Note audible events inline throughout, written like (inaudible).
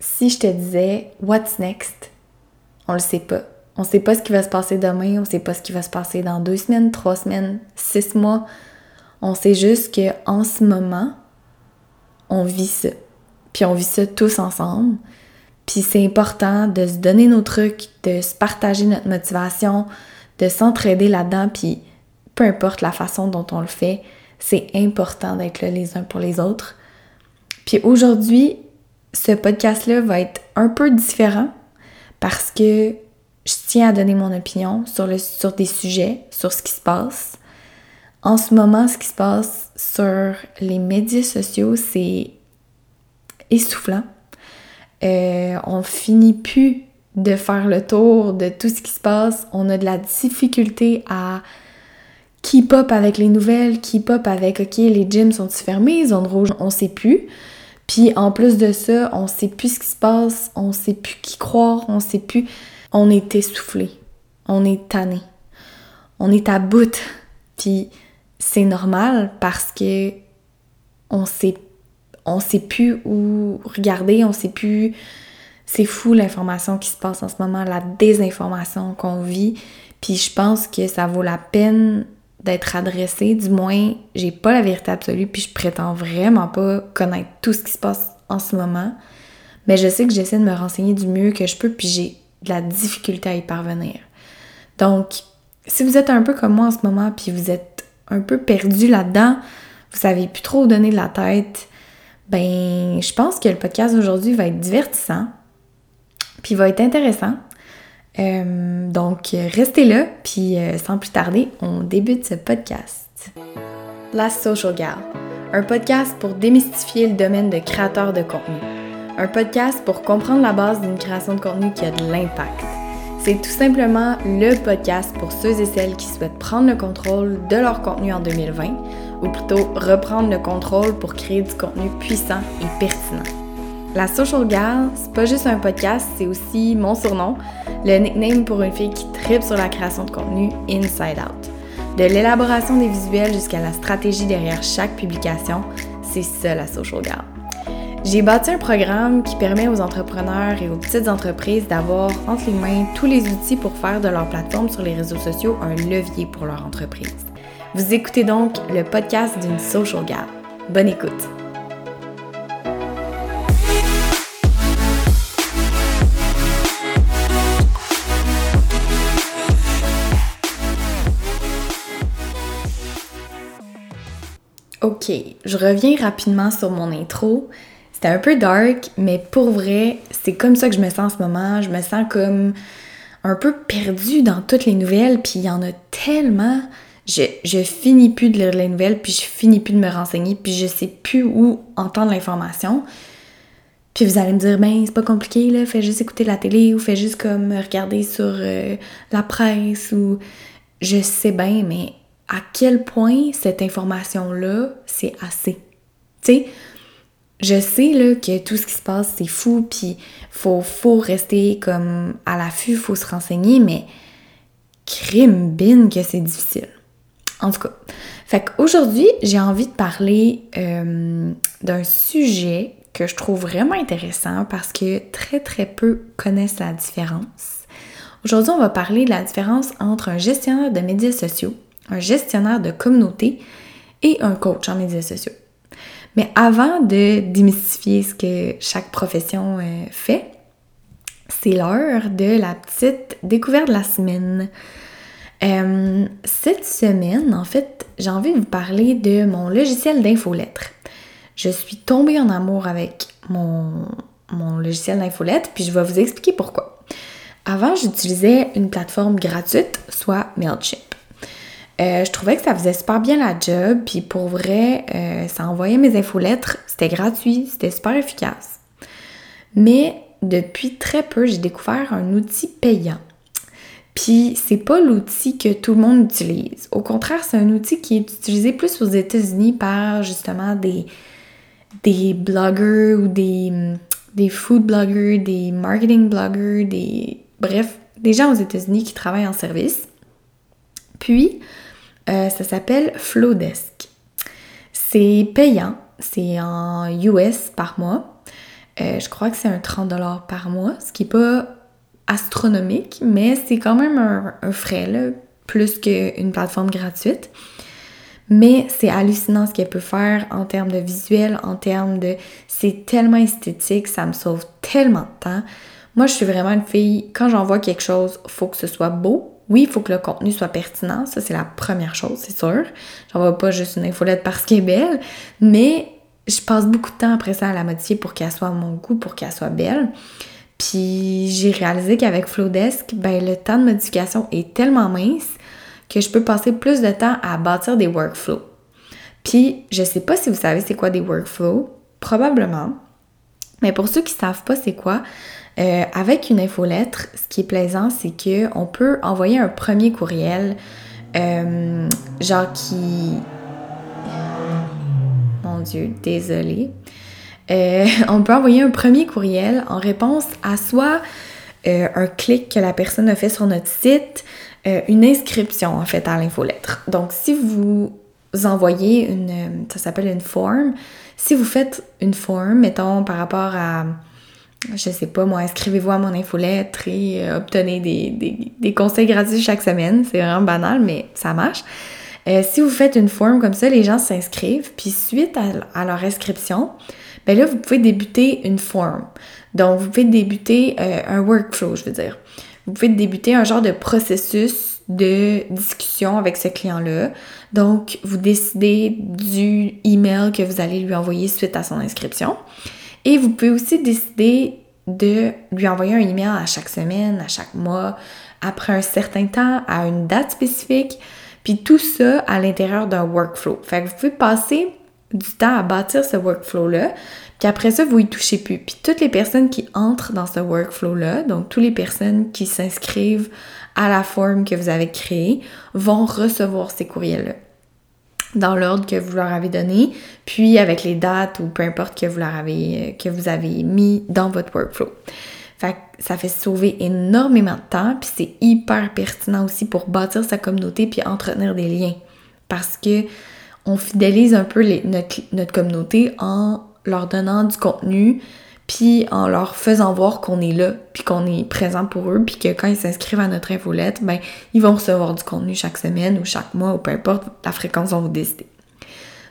si je te disais what's next, on le sait pas. On sait pas ce qui va se passer demain, on sait pas ce qui va se passer dans deux semaines, trois semaines, six mois. On sait juste que en ce moment, on vit ça. Puis on vit ça tous ensemble. Puis c'est important de se donner nos trucs, de se partager notre motivation, de s'entraider là-dedans. Puis peu importe la façon dont on le fait, c'est important d'être là les uns pour les autres. Puis aujourd'hui, ce podcast-là va être un peu différent parce que je tiens à donner mon opinion sur, le, sur des sujets, sur ce qui se passe. En ce moment, ce qui se passe sur les médias sociaux, c'est essoufflant. Euh, on finit plus de faire le tour de tout ce qui se passe. On a de la difficulté à keep up avec les nouvelles, keep up avec OK, les gyms sont fermés, zone rouge, on sait plus. Puis en plus de ça, on sait plus ce qui se passe, on sait plus qui croire, on sait plus. On est essoufflé, on est tanné, on est à bout. Puis c'est normal parce que on sait, on sait plus où regarder, on sait plus. C'est fou l'information qui se passe en ce moment, la désinformation qu'on vit. Puis je pense que ça vaut la peine d'être adressé. Du moins, j'ai pas la vérité absolue, puis je prétends vraiment pas connaître tout ce qui se passe en ce moment. Mais je sais que j'essaie de me renseigner du mieux que je peux, puis j'ai de la difficulté à y parvenir. Donc, si vous êtes un peu comme moi en ce moment, puis vous êtes un peu perdu là-dedans, vous savez plus trop donner de la tête, ben, je pense que le podcast d'aujourd'hui va être divertissant, puis va être intéressant. Euh, donc, restez là, puis euh, sans plus tarder, on débute ce podcast. La Social Gal, un podcast pour démystifier le domaine de créateur de contenu. Un podcast pour comprendre la base d'une création de contenu qui a de l'impact. C'est tout simplement le podcast pour ceux et celles qui souhaitent prendre le contrôle de leur contenu en 2020, ou plutôt reprendre le contrôle pour créer du contenu puissant et pertinent. La Social Gal, c'est pas juste un podcast, c'est aussi mon surnom, le nickname pour une fille qui tripe sur la création de contenu Inside Out. De l'élaboration des visuels jusqu'à la stratégie derrière chaque publication, c'est ça la Social Gal. J'ai bâti un programme qui permet aux entrepreneurs et aux petites entreprises d'avoir entre les mains tous les outils pour faire de leur plateforme sur les réseaux sociaux un levier pour leur entreprise. Vous écoutez donc le podcast d'une Social Gal. Bonne écoute! Ok, je reviens rapidement sur mon intro. C'était un peu dark, mais pour vrai, c'est comme ça que je me sens en ce moment. Je me sens comme un peu perdue dans toutes les nouvelles, puis il y en a tellement. Je, je finis plus de lire les nouvelles, puis je finis plus de me renseigner, puis je sais plus où entendre l'information. Puis vous allez me dire, ben c'est pas compliqué, là, fais juste écouter la télé ou fais juste comme regarder sur euh, la presse ou. Je sais bien, mais à quel point cette information-là, c'est assez. Tu sais, je sais là, que tout ce qui se passe, c'est fou, puis faut, faut rester comme à l'affût, faut se renseigner, mais crime bin que c'est difficile. En tout cas, fait qu'aujourd'hui, j'ai envie de parler euh, d'un sujet que je trouve vraiment intéressant parce que très très peu connaissent la différence. Aujourd'hui, on va parler de la différence entre un gestionnaire de médias sociaux un gestionnaire de communauté et un coach en médias sociaux. Mais avant de démystifier ce que chaque profession euh, fait, c'est l'heure de la petite découverte de la semaine. Euh, cette semaine, en fait, j'ai envie de vous parler de mon logiciel d'infolettre. Je suis tombée en amour avec mon, mon logiciel d'infolettre, puis je vais vous expliquer pourquoi. Avant, j'utilisais une plateforme gratuite, soit MailChimp. Euh, je trouvais que ça faisait super bien la job, puis pour vrai, euh, ça envoyait mes infolettres, c'était gratuit, c'était super efficace. Mais depuis très peu, j'ai découvert un outil payant. Puis c'est pas l'outil que tout le monde utilise. Au contraire, c'est un outil qui est utilisé plus aux États-Unis par justement des, des bloggers ou des, des food bloggers, des marketing bloggers, des bref, des gens aux États-Unis qui travaillent en service. Puis, euh, ça s'appelle Flowdesk. C'est payant, c'est en US par mois. je crois que c'est un 30$ par mois, ce qui n'est pas astronomique, mais c'est quand même un, frais, là, plus qu'une plateforme gratuite. Mais c'est hallucinant ce qu'elle peut faire en termes de visuel, en termes de... C'est tellement esthétique, ça me sauve tellement de temps. Moi, je suis vraiment une fille, quand j'envoie quelque chose, faut que ce soit beau. Oui, il faut que le contenu soit pertinent, ça c'est la première chose, c'est sûr. J'envoie pas juste une infolette parce qu'elle est belle, mais je passe beaucoup de temps après ça à la modifier pour qu'elle soit à mon goût, pour qu'elle soit belle. Puis j'ai réalisé qu'avec Flowdesk, ben le temps de modification est tellement mince que je peux passer plus de temps à bâtir des workflows. Puis je sais pas si vous savez c'est quoi des workflows, probablement. Mais pour ceux qui savent pas c'est quoi, euh, avec une infolettre, ce qui est plaisant, c'est que on peut envoyer un premier courriel, euh, genre qui, mon Dieu, désolé. Euh, (laughs) on peut envoyer un premier courriel en réponse à soit un clic que la personne a fait sur notre site, une inscription en fait à l'infolettre. Donc si vous envoyez une, ça s'appelle une forme, si vous faites une forme, mettons par rapport à je sais pas moi, inscrivez-vous à mon infolettre et euh, obtenez des, conseils gratuits chaque semaine. C'est vraiment banal, mais ça marche. Euh, si vous faites une forme comme ça, les gens s'inscrivent, puis suite à, leur inscription, ben là, vous pouvez débuter une forme. Donc, vous pouvez débuter euh, un workflow, je veux dire. Vous pouvez débuter un genre de processus de discussion avec ce client-là. Donc, vous décidez du email que vous allez lui envoyer suite à son inscription. Et vous pouvez aussi décider de lui envoyer un email à chaque semaine, à chaque mois, après un certain temps, à une date spécifique, puis tout ça à l'intérieur d'un workflow. Fait que vous pouvez passer du temps à bâtir ce workflow-là, puis après ça, vous y touchez plus. Puis toutes les personnes qui entrent dans ce workflow-là, donc toutes les personnes qui s'inscrivent à la forme que vous avez créée, vont recevoir ces courriels-là dans l'ordre que vous leur avez donné, puis avec les dates ou peu importe que vous leur avez, que vous avez mis dans votre workflow. Fait que ça fait sauver énormément de temps, puis c'est hyper pertinent aussi pour bâtir sa communauté puis entretenir des liens. Parce que on fidélise un peu notre, notre communauté en leur donnant du contenu, puis en leur faisant voir qu'on est là, puis qu'on est présent pour eux, puis que quand ils s'inscrivent à notre infolette, ben ils vont recevoir du contenu chaque semaine ou chaque mois ou peu importe la fréquence dont vous décidez.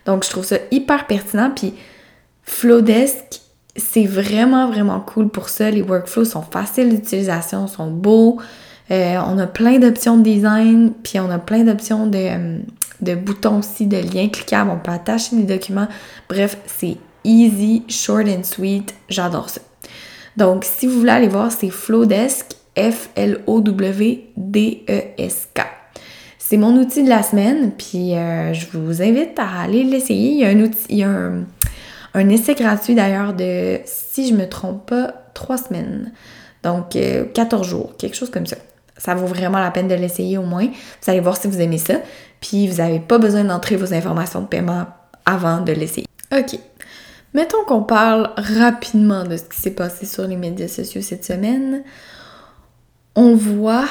Donc je trouve ça hyper pertinent, puis Flowdesk, c'est vraiment vraiment cool pour ça. Les workflows sont faciles d'utilisation, sont beaux. Euh, on a plein d'options de design, puis on a plein d'options de, euh, de boutons aussi, de liens cliquables. On peut attacher des documents. Bref, c'est easy, short and sweet. J'adore ça. Donc, si vous voulez aller voir, c'est Flowdesk, F-L-O-W-D-E-S-K. C'est mon outil de la semaine, puis euh, je vous invite à aller l'essayer. Il y a un outil, il y a un, essai gratuit d'ailleurs de, si je me trompe pas, trois semaines. Donc, 14 euh, jours, quelque chose comme ça. Ça vaut vraiment la peine de l'essayer au moins. Vous allez voir si vous aimez ça. Puis, vous n'avez pas besoin d'entrer vos informations de paiement avant de l'essayer. OK. Mettons qu'on parle rapidement de ce qui s'est passé sur les médias sociaux cette semaine. On voit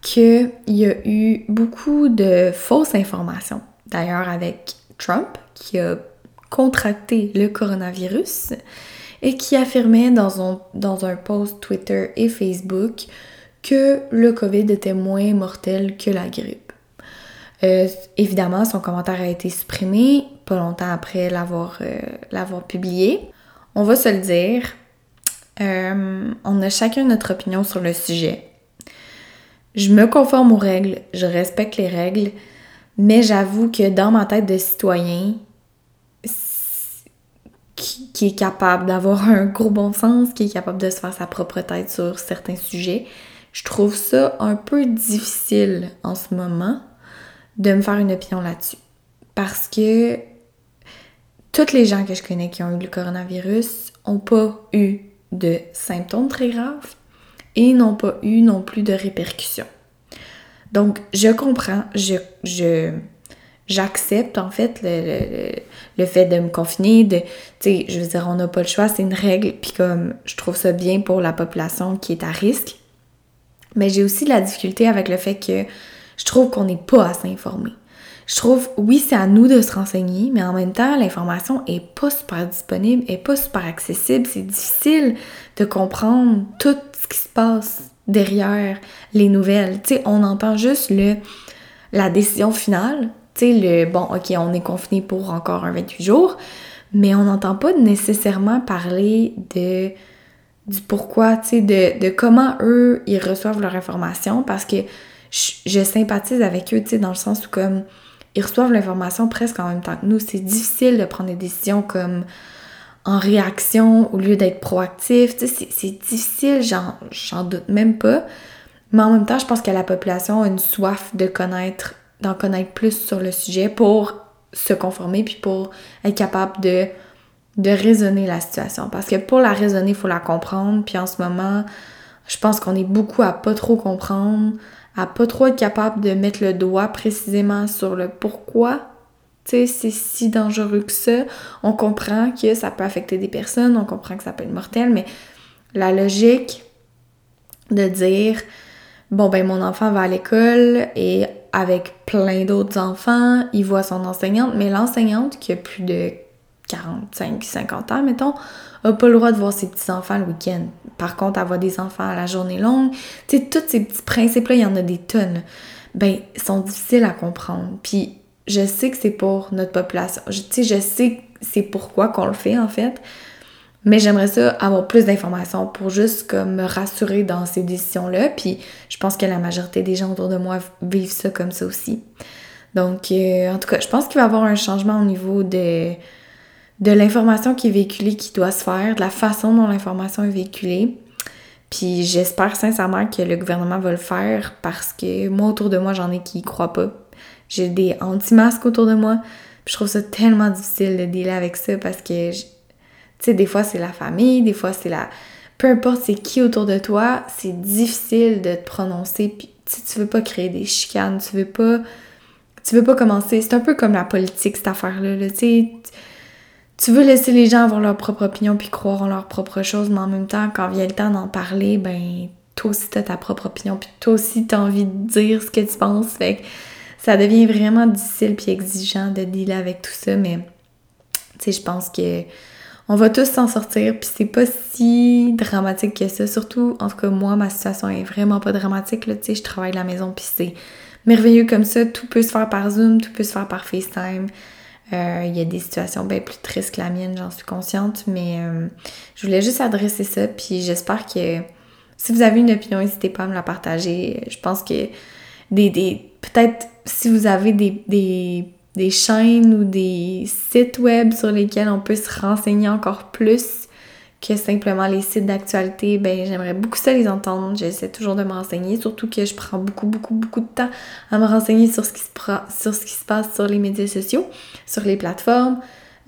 qu'il y a eu beaucoup de fausses informations. D'ailleurs, avec Trump, qui a contracté le coronavirus et qui affirmait dans un, dans un post Twitter et Facebook que le COVID était moins mortel que la grippe. Euh, évidemment, son commentaire a été supprimé pas longtemps après l'avoir euh, publié. On va se le dire, euh, on a chacun notre opinion sur le sujet. Je me conforme aux règles, je respecte les règles, mais j'avoue que dans ma tête de citoyen, qui est capable d'avoir un gros bon sens, qui est capable de se faire sa propre tête sur certains sujets, je trouve ça un peu difficile en ce moment de me faire une opinion là-dessus. Parce que toutes les gens que je connais qui ont eu le coronavirus n'ont pas eu de symptômes très graves et n'ont pas eu non plus de répercussions. Donc, je comprends, je, j'accepte en fait le, le, fait de me confiner, de, tu sais, je veux dire, on n'a pas le choix, c'est une règle, puis comme je trouve ça bien pour la population qui est à risque. Mais j'ai aussi la difficulté avec le fait que je trouve qu'on n'est pas assez informé. Je trouve, oui, c'est à nous de se renseigner, mais en même temps, l'information est pas super disponible, est pas super accessible. C'est difficile de comprendre tout ce qui se passe derrière les nouvelles. Tu sais, on entend juste le, la décision finale. Tu sais, le bon, ok, on est confiné pour encore un 28 jours, mais on n'entend pas nécessairement parler de du pourquoi, tu sais, de, de, comment eux, ils reçoivent leur information parce que je, sympathise avec eux, tu sais, dans le sens où comme ils reçoivent l'information presque en même temps que nous. C'est difficile de prendre des décisions comme en réaction au lieu d'être proactif. Tu sais, c'est difficile, j'en doute même pas. Mais en même temps, je pense que la population a une soif de connaître, d'en connaître plus sur le sujet pour se conformer puis pour être capable de, de raisonner la situation. Parce que pour la raisonner, il faut la comprendre. Puis en ce moment, je pense qu'on est beaucoup à pas trop comprendre, pas trop être capable de mettre le doigt précisément sur le pourquoi c'est si dangereux que ça. On comprend que ça peut affecter des personnes, on comprend que ça peut être mortel, mais la logique de dire bon ben mon enfant va à l'école et avec plein d'autres enfants, il voit son enseignante, mais l'enseignante qui a plus de 45, 50 ans, mettons, a pas le droit de voir ses petits-enfants le week-end. Par contre, avoir des enfants à la journée longue, tu sais, tous ces petits principes-là, il y en a des tonnes. Ben, sont difficiles à comprendre. Puis, je sais que c'est pour notre population. Tu sais, je sais que c'est pourquoi qu'on le fait, en fait. Mais j'aimerais ça avoir plus d'informations pour juste me rassurer dans ces décisions-là. Puis, je pense que la majorité des gens autour de moi vivent ça comme ça aussi. Donc, euh, en tout cas, je pense qu'il va y avoir un changement au niveau de de l'information qui est véhiculée qui doit se faire, de la façon dont l'information est véhiculée. Puis j'espère sincèrement que le gouvernement va le faire parce que moi, autour de moi, j'en ai qui y croient pas. J'ai des anti-masques autour de moi. Puis je trouve ça tellement difficile de dealer avec ça parce que, tu sais, des fois c'est la famille, des fois c'est la... Peu importe c'est qui autour de toi, c'est difficile de te prononcer. Puis tu veux pas créer des chicanes, tu veux pas... Tu veux pas commencer... C'est un peu comme la politique, cette affaire-là, là, tu sais tu veux laisser les gens avoir leur propre opinion puis croire en leur propre chose, mais en même temps, quand vient le temps d'en parler, ben, toi aussi t'as ta propre opinion puis toi aussi t'as envie de dire ce que tu penses. Fait que ça devient vraiment difficile puis exigeant de dealer avec tout ça, mais tu sais, je pense que on va tous s'en sortir puis c'est pas si dramatique que ça. Surtout, en tout cas, moi, ma situation est vraiment pas dramatique, là, tu sais, je travaille de la maison puis c'est merveilleux comme ça. Tout peut se faire par Zoom, tout peut se faire par FaceTime. Euh, il y a des situations bien plus tristes que la mienne, j'en suis consciente, mais euh, je voulais juste adresser ça, puis j'espère que si vous avez une opinion, n'hésitez pas à me la partager. Je pense que des, des peut-être si vous avez des, des, des chaînes ou des sites web sur lesquels on peut se renseigner encore plus, que simplement les sites d'actualité, ben j'aimerais beaucoup ça les entendre. J'essaie toujours de me renseigner, surtout que je prends beaucoup, beaucoup, beaucoup de temps à me renseigner sur ce qui se, sur ce qui se passe sur les médias sociaux, sur les plateformes.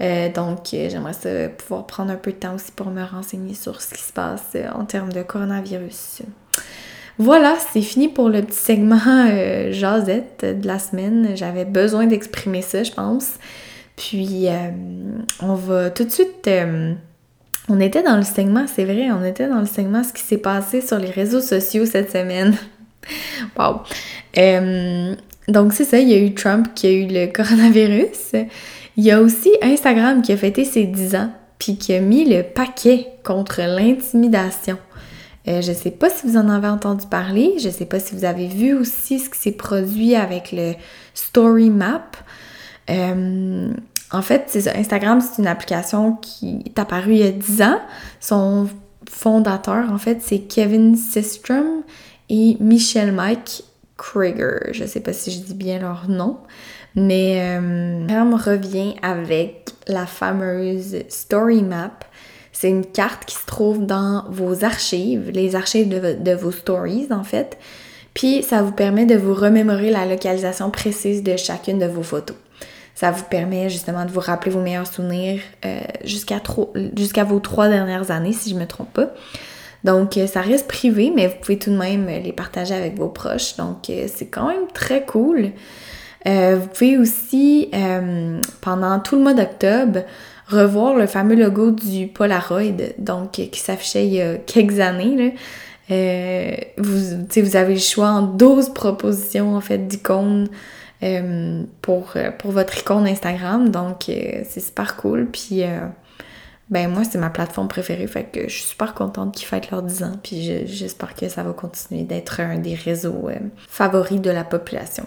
Euh, donc, euh, j'aimerais ça pouvoir prendre un peu de temps aussi pour me renseigner sur ce qui se passe euh, en termes de coronavirus. Voilà, c'est fini pour le petit segment euh, jasette de la semaine. J'avais besoin d'exprimer ça, je pense. Puis, on va tout de suite on était dans le segment, c'est vrai, on était dans le segment ce qui s'est passé sur les réseaux sociaux cette semaine. (laughs) wow. Donc c'est ça, il y a eu Trump qui a eu le (laughs) coronavirus. Il y a aussi Instagram qui a fêté ses 10 ans, puis qui a mis le paquet contre l'intimidation. Euh, je sais pas si vous en avez entendu parler, je sais pas si vous avez vu aussi ce qui s'est produit avec le Story Map. En fait, c'est. Instagram, c'est une application qui est apparue il y a 10 ans. Son fondateur, en fait, c'est Kevin Systrom et Michelle Mike Krieger. Je sais pas si je dis bien leur nom. Mais euh, Instagram revient avec la fameuse Story Map. C'est une carte qui se trouve dans vos archives, les archives de, vos stories en fait. Puis ça vous permet de vous remémorer la localisation précise de chacune de vos photos. Ça vous permet justement de vous rappeler vos meilleurs souvenirs euh, jusqu'à vos trois dernières années, si je ne me trompe pas. Donc, euh, ça reste privé, mais vous pouvez tout de même les partager avec vos proches. Donc, euh, c'est quand même très cool. vous pouvez aussi, pendant tout le mois d'octobre, revoir le fameux logo du Polaroid, donc qui s'affichait il y a quelques années. Là. vous, vous avez le choix en 12 propositions en fait d'icônes pour, pour votre icône Instagram. Donc, c'est super cool. Puis, ben moi, c'est ma plateforme préférée. Fait que je suis super contente qu'ils fêtent leurs 10 ans. Puis, j'espère que ça va continuer d'être un des réseaux favoris de la population.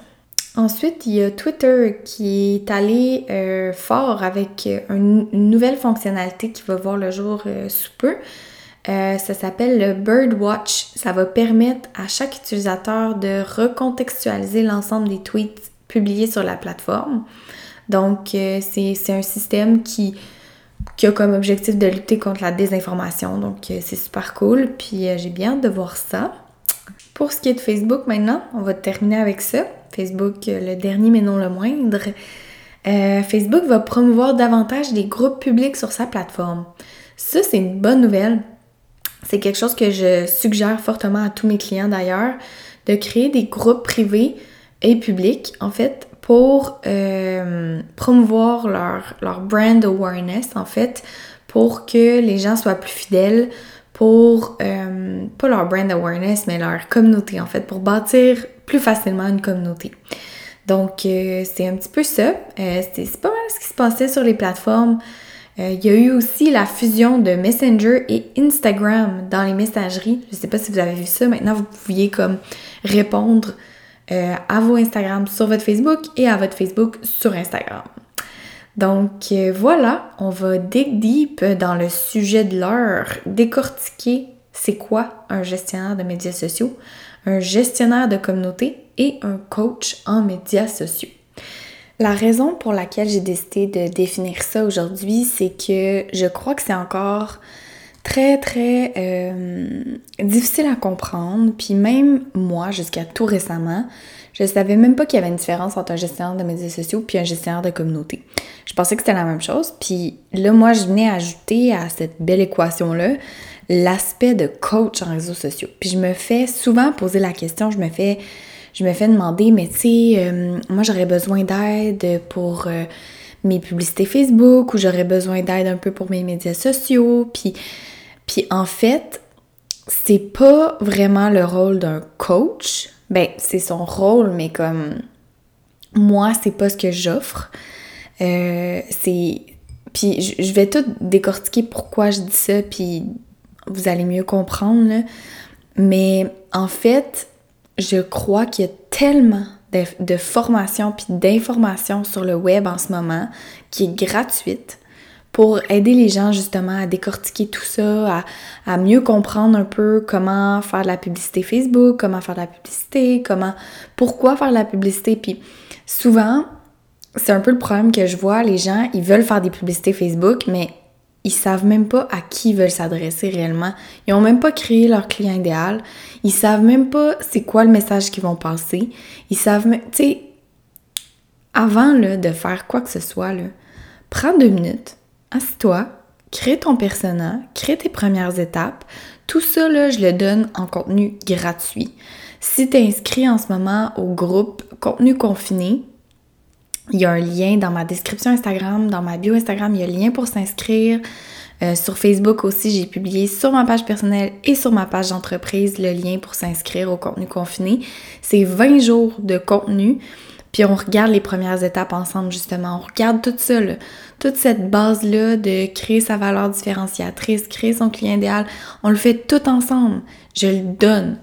Ensuite, il y a Twitter qui est allé euh, fort avec une, nouvelle fonctionnalité qui va voir le jour euh, sous peu. Euh, ça s'appelle le Birdwatch. Ça va permettre à chaque utilisateur de recontextualiser l'ensemble des tweets publiés sur la plateforme. Donc, c'est un système qui, qui a comme objectif de lutter contre la désinformation. Donc, c'est super cool. Puis, j'ai bien hâte de voir ça. Pour ce qui est de Facebook maintenant, on va terminer avec ça. Facebook, euh, le dernier mais non le moindre. Euh, Facebook va promouvoir davantage des groupes publics sur sa plateforme. Ça, c'est une bonne nouvelle. C'est quelque chose que je suggère fortement à tous mes clients d'ailleurs, de créer des groupes privés et publics, en fait, pour euh, promouvoir leur, leur brand awareness, en fait, pour que les gens soient plus fidèles, pour, pas leur brand awareness, mais leur communauté, en fait, pour bâtir plus facilement une communauté. Donc, euh, c'est un petit peu ça. Euh, c'est pas mal ce qui se passait sur les plateformes. Euh, il y a eu aussi la fusion de Messenger et Instagram dans les messageries. Je sais pas si vous avez vu ça. Maintenant, vous pouviez comme répondre à vos Instagram sur votre Facebook et à votre Facebook sur Instagram. Donc voilà, on va dig deep dans le sujet de l'heure, décortiquer c'est quoi un gestionnaire de médias sociaux, un gestionnaire de communauté et un coach en médias sociaux? La raison pour laquelle j'ai décidé de définir ça aujourd'hui, c'est que je crois que c'est encore très très euh, difficile à comprendre. Puis même moi, jusqu'à tout récemment, je savais même pas qu'il y avait une différence entre un gestionnaire de médias sociaux puis un gestionnaire de communauté. Je pensais que c'était la même chose. Puis là, moi, je venais ajouter à cette belle équation-là l'aspect de coach en réseaux sociaux. Puis je me fais souvent poser la question, je me fais, je me fais demander, mais tu sais, euh, moi j'aurais besoin d'aide pour euh, mes publicités Facebook ou j'aurais besoin d'aide un peu pour mes médias sociaux. Puis, puis en fait, c'est pas vraiment le rôle d'un coach. Ben, c'est son rôle, mais comme moi, c'est pas ce que j'offre. Euh, c'est. Puis je vais tout décortiquer pourquoi je dis ça, puis vous allez mieux comprendre. Mais en fait, je crois qu'il y a tellement de, formations puis d'informations sur le web en ce moment qui est gratuite pour aider les gens justement à décortiquer tout ça, à, à, mieux comprendre un peu comment faire de la publicité Facebook, comment faire de la publicité, comment, pourquoi faire de la publicité. Puis souvent, c'est un peu le problème que je vois, les gens, ils veulent faire des publicités Facebook, mais ils savent même pas à qui ils veulent s'adresser réellement. Ils ont même pas créé leur client idéal. Ils savent même pas c'est quoi le message qu'ils vont passer. Ils savent même, tu sais, avant là, de faire quoi que ce soit, là, prends deux minutes, assis-toi, crée ton persona, crée tes premières étapes. Tout ça, je le donne en contenu gratuit. Si tu es inscrit en ce moment au groupe Contenu confiné, il y a un lien dans ma description Instagram, dans ma bio Instagram, il y a un lien pour s'inscrire. Euh, sur Facebook aussi, j'ai publié sur ma page personnelle et sur ma page d'entreprise le lien pour s'inscrire au contenu confiné. C'est 20 jours de contenu, puis on regarde les premières étapes ensemble justement. On regarde tout ça, toute cette base-là de créer sa valeur différenciatrice, créer son client idéal. On le fait tout ensemble. Je le donne.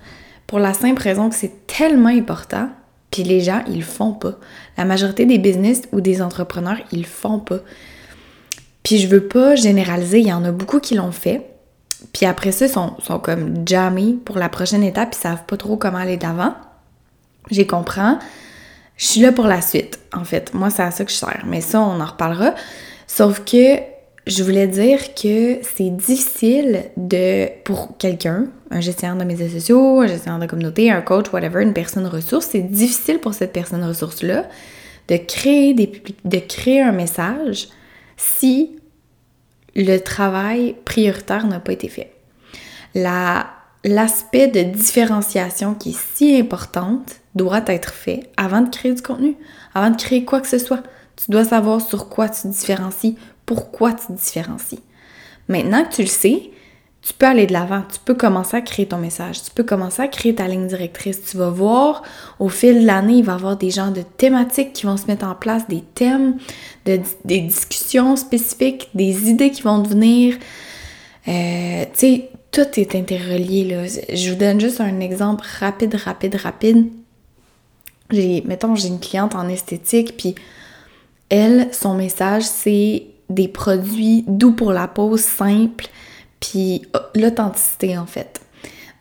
Pour la simple raison que c'est tellement important puis les gens, ils le font pas. La majorité des business ou des entrepreneurs, ils le font pas. Puis je veux pas généraliser, il y en a beaucoup qui l'ont fait. Puis après ça, ils sont, comme jamais pour la prochaine étape, ils savent pas trop comment aller d'avant. J'y comprends. Je suis là pour la suite, en fait. Moi, c'est à ça que je sers. Mais ça, on en reparlera. Sauf que je voulais dire que c'est difficile de, pour quelqu'un, un gestionnaire de médias sociaux, un gestionnaire de communauté, un coach, whatever, une personne ressource, c'est difficile pour cette personne ressource-là de créer, des, de créer un message si le travail prioritaire n'a pas été fait. l'aspect de différenciation qui est si importante doit être fait avant de créer du contenu, avant de créer quoi que ce soit. Tu dois savoir sur quoi tu différencies, pourquoi tu différencies. Maintenant que tu le sais, tu peux aller de l'avant, tu peux commencer à créer ton message, tu peux commencer à créer ta ligne directrice. Tu vas voir, au fil de l'année, il va y avoir des genres de thématiques qui vont se mettre en place, des thèmes, des discussions spécifiques, des idées qui vont devenir. Euh, tu sais, tout est interrelié. Là. Je vous donne juste un exemple rapide, rapide, rapide. J'ai, mettons, j'ai une cliente en esthétique, puis elle, son message, c'est des produits doux pour la peau, simples, puis euh, l'authenticité en fait.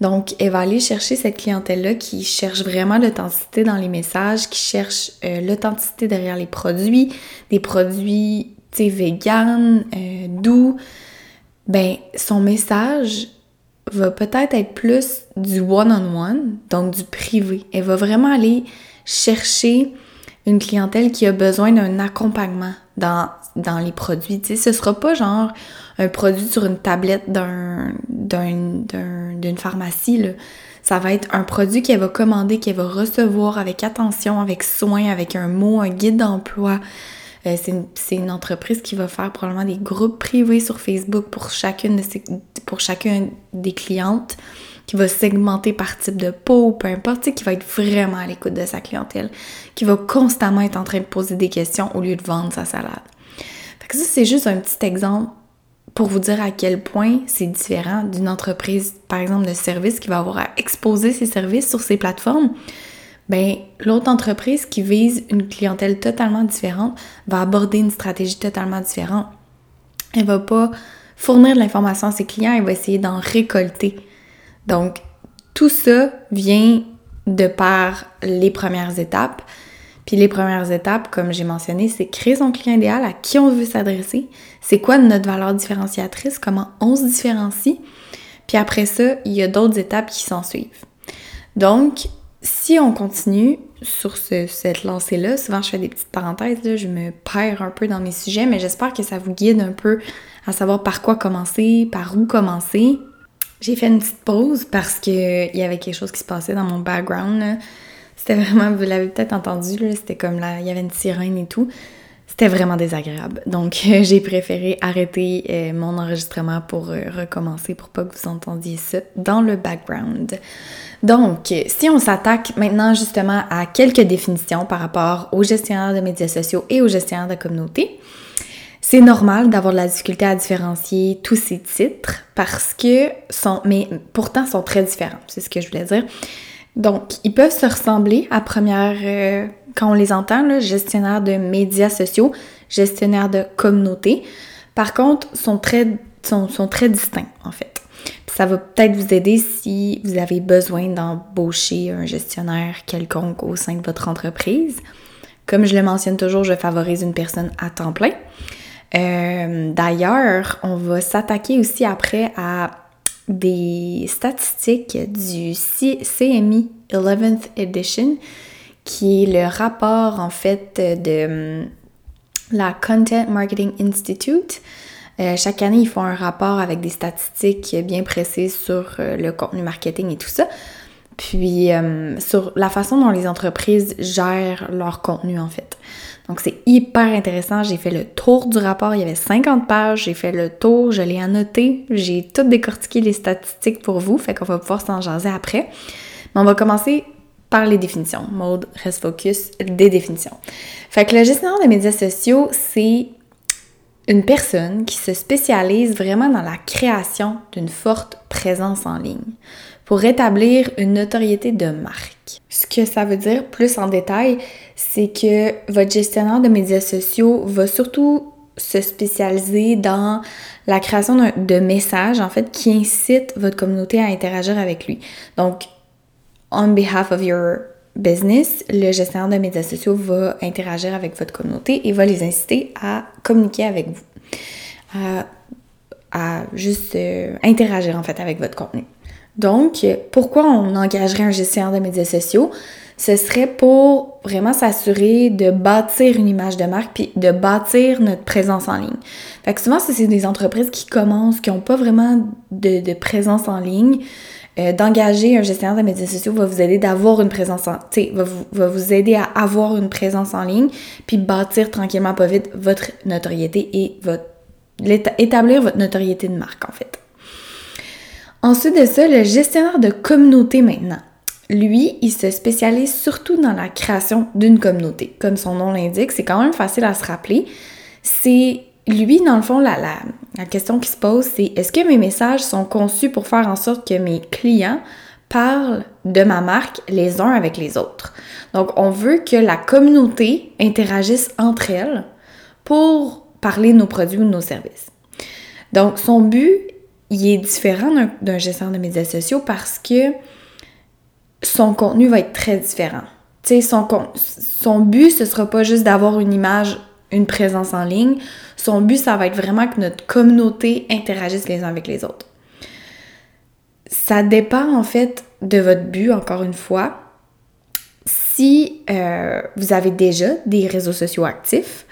Donc, elle va aller chercher cette clientèle-là qui cherche vraiment l'authenticité dans les messages, qui cherche euh, l'authenticité derrière les produits, des produits, tu sais, vegan, euh, doux. Ben, son message va peut-être être plus du one-on-one, donc du privé. Elle va vraiment aller chercher une clientèle qui a besoin d'un accompagnement dans, dans les produits. Tu sais, ce sera pas genre un produit sur une tablette d'un, d'une pharmacie. Là. Ça va être un produit qu'elle va commander, qu'elle va recevoir avec attention, avec soin, avec un mot, un guide d'emploi. Euh, c'est, une, une, entreprise qui va faire probablement des groupes privés sur Facebook pour chacune de ses, pour chacune des clientes qui va segmenter par type de peau, peu importe, qui va être vraiment à l'écoute de sa clientèle, qui va constamment être en train de poser des questions au lieu de vendre sa salade. Fait que ça, c'est juste un petit exemple pour vous dire à quel point c'est différent d'une entreprise, par exemple, de service qui va avoir à exposer ses services sur ses plateformes. Ben, l'autre entreprise qui vise une clientèle totalement différente va aborder une stratégie totalement différente. Elle va pas fournir de l'information à ses clients, elle va essayer d'en récolter. Donc, tout ça vient de par les premières étapes. Puis les premières étapes, comme j'ai mentionné, c'est créer son client idéal, à qui on veut s'adresser, c'est quoi notre valeur différenciatrice, comment on se différencie. Puis après ça, il y a d'autres étapes qui s'en suivent. Donc, si on continue sur cette lancée-là, souvent je fais des petites parenthèses, je me perds un peu dans mes sujets, mais j'espère que ça vous guide un peu à savoir par quoi commencer, par où commencer. J'ai fait une petite pause parce qu'il y avait quelque chose qui se passait dans mon background. C'était vraiment, vous l'avez peut-être entendu, c'était comme là, il y avait une sirène et tout. C'était vraiment désagréable. Donc, (laughs) j'ai préféré arrêter euh, mon enregistrement pour euh, recommencer pour pas que vous entendiez ça dans le background. Donc, si on s'attaque maintenant justement à quelques définitions par rapport aux gestionnaires de médias sociaux et aux gestionnaires de communauté, c'est normal d'avoir de la difficulté à différencier tous ces titres parce que sont, mais pourtant sont très différents. C'est ce que je voulais dire. Donc, ils peuvent se ressembler à première, euh, quand on les entend, là, gestionnaire de médias sociaux, gestionnaire de communauté. Par contre, sont très, sont, très distincts, en fait. ça va peut-être vous aider si vous avez besoin d'embaucher un gestionnaire quelconque au sein de votre entreprise. Comme je le mentionne toujours, je favorise une personne à temps plein. Euh, d'ailleurs, on va s'attaquer aussi après à des statistiques du CMI 11th Edition, qui est le rapport en fait de hum, la Content Marketing Institute. Euh, chaque année, ils font un rapport avec des statistiques bien précises sur euh, le contenu marketing et tout ça. Puis hum, sur la façon dont les entreprises gèrent leur contenu en fait. Donc, c'est hyper intéressant. J'ai fait le tour du rapport. Il y avait 50 pages. J'ai fait le tour. Je l'ai annoté. J'ai tout décortiqué les statistiques pour vous. Fait qu'on va pouvoir s'en jaser après. Mais on va commencer par les définitions. Mode, reste focus, des définitions. Fait que le gestionnaire des médias sociaux, c'est une personne qui se spécialise vraiment dans la création d'une forte présence en ligne pour établir une notoriété de marque. Ce que ça veut dire plus en détail, c'est que votre gestionnaire de médias sociaux va surtout se spécialiser dans la création de messages en fait qui incitent votre communauté à interagir avec lui. Donc, on behalf of your business, le gestionnaire de médias sociaux va interagir avec votre communauté et va les inciter à communiquer avec vous, à, juste euh, interagir en fait avec votre contenu. Donc, pourquoi on engagerait un gestionnaire de médias sociaux? Ce serait pour vraiment s'assurer de bâtir une image de marque puis de bâtir notre présence en ligne. Fait que souvent, c'est des entreprises qui commencent, qui n'ont pas vraiment de, présence en ligne. Euh, d'engager un gestionnaire de médias sociaux va vous aider d'avoir une présence en va vous, va vous aider à avoir une présence en ligne puis bâtir tranquillement pas vite votre notoriété et votre établir votre notoriété de marque en fait. Ensuite de ça, le gestionnaire de communauté maintenant. Lui, il se spécialise surtout dans la création d'une communauté. Comme son nom l'indique, c'est quand même facile à se rappeler. C'est lui, dans le fond, la, la, question qui se pose, c'est est-ce que mes messages sont conçus pour faire en sorte que mes clients parlent de ma marque les uns avec les autres? Donc, on veut que la communauté interagisse entre elles pour parler de nos produits ou de nos services. Donc, son but, il est différent d'un gestionnaire de médias sociaux parce que son contenu va être très différent. Tu sais, son, son but, ce sera pas juste d'avoir une image une présence en ligne. Son but, ça va être vraiment que notre communauté interagisse les uns avec les autres. Ça dépend en fait de votre but, encore une fois. Si euh, vous avez déjà des réseaux sociaux actifs,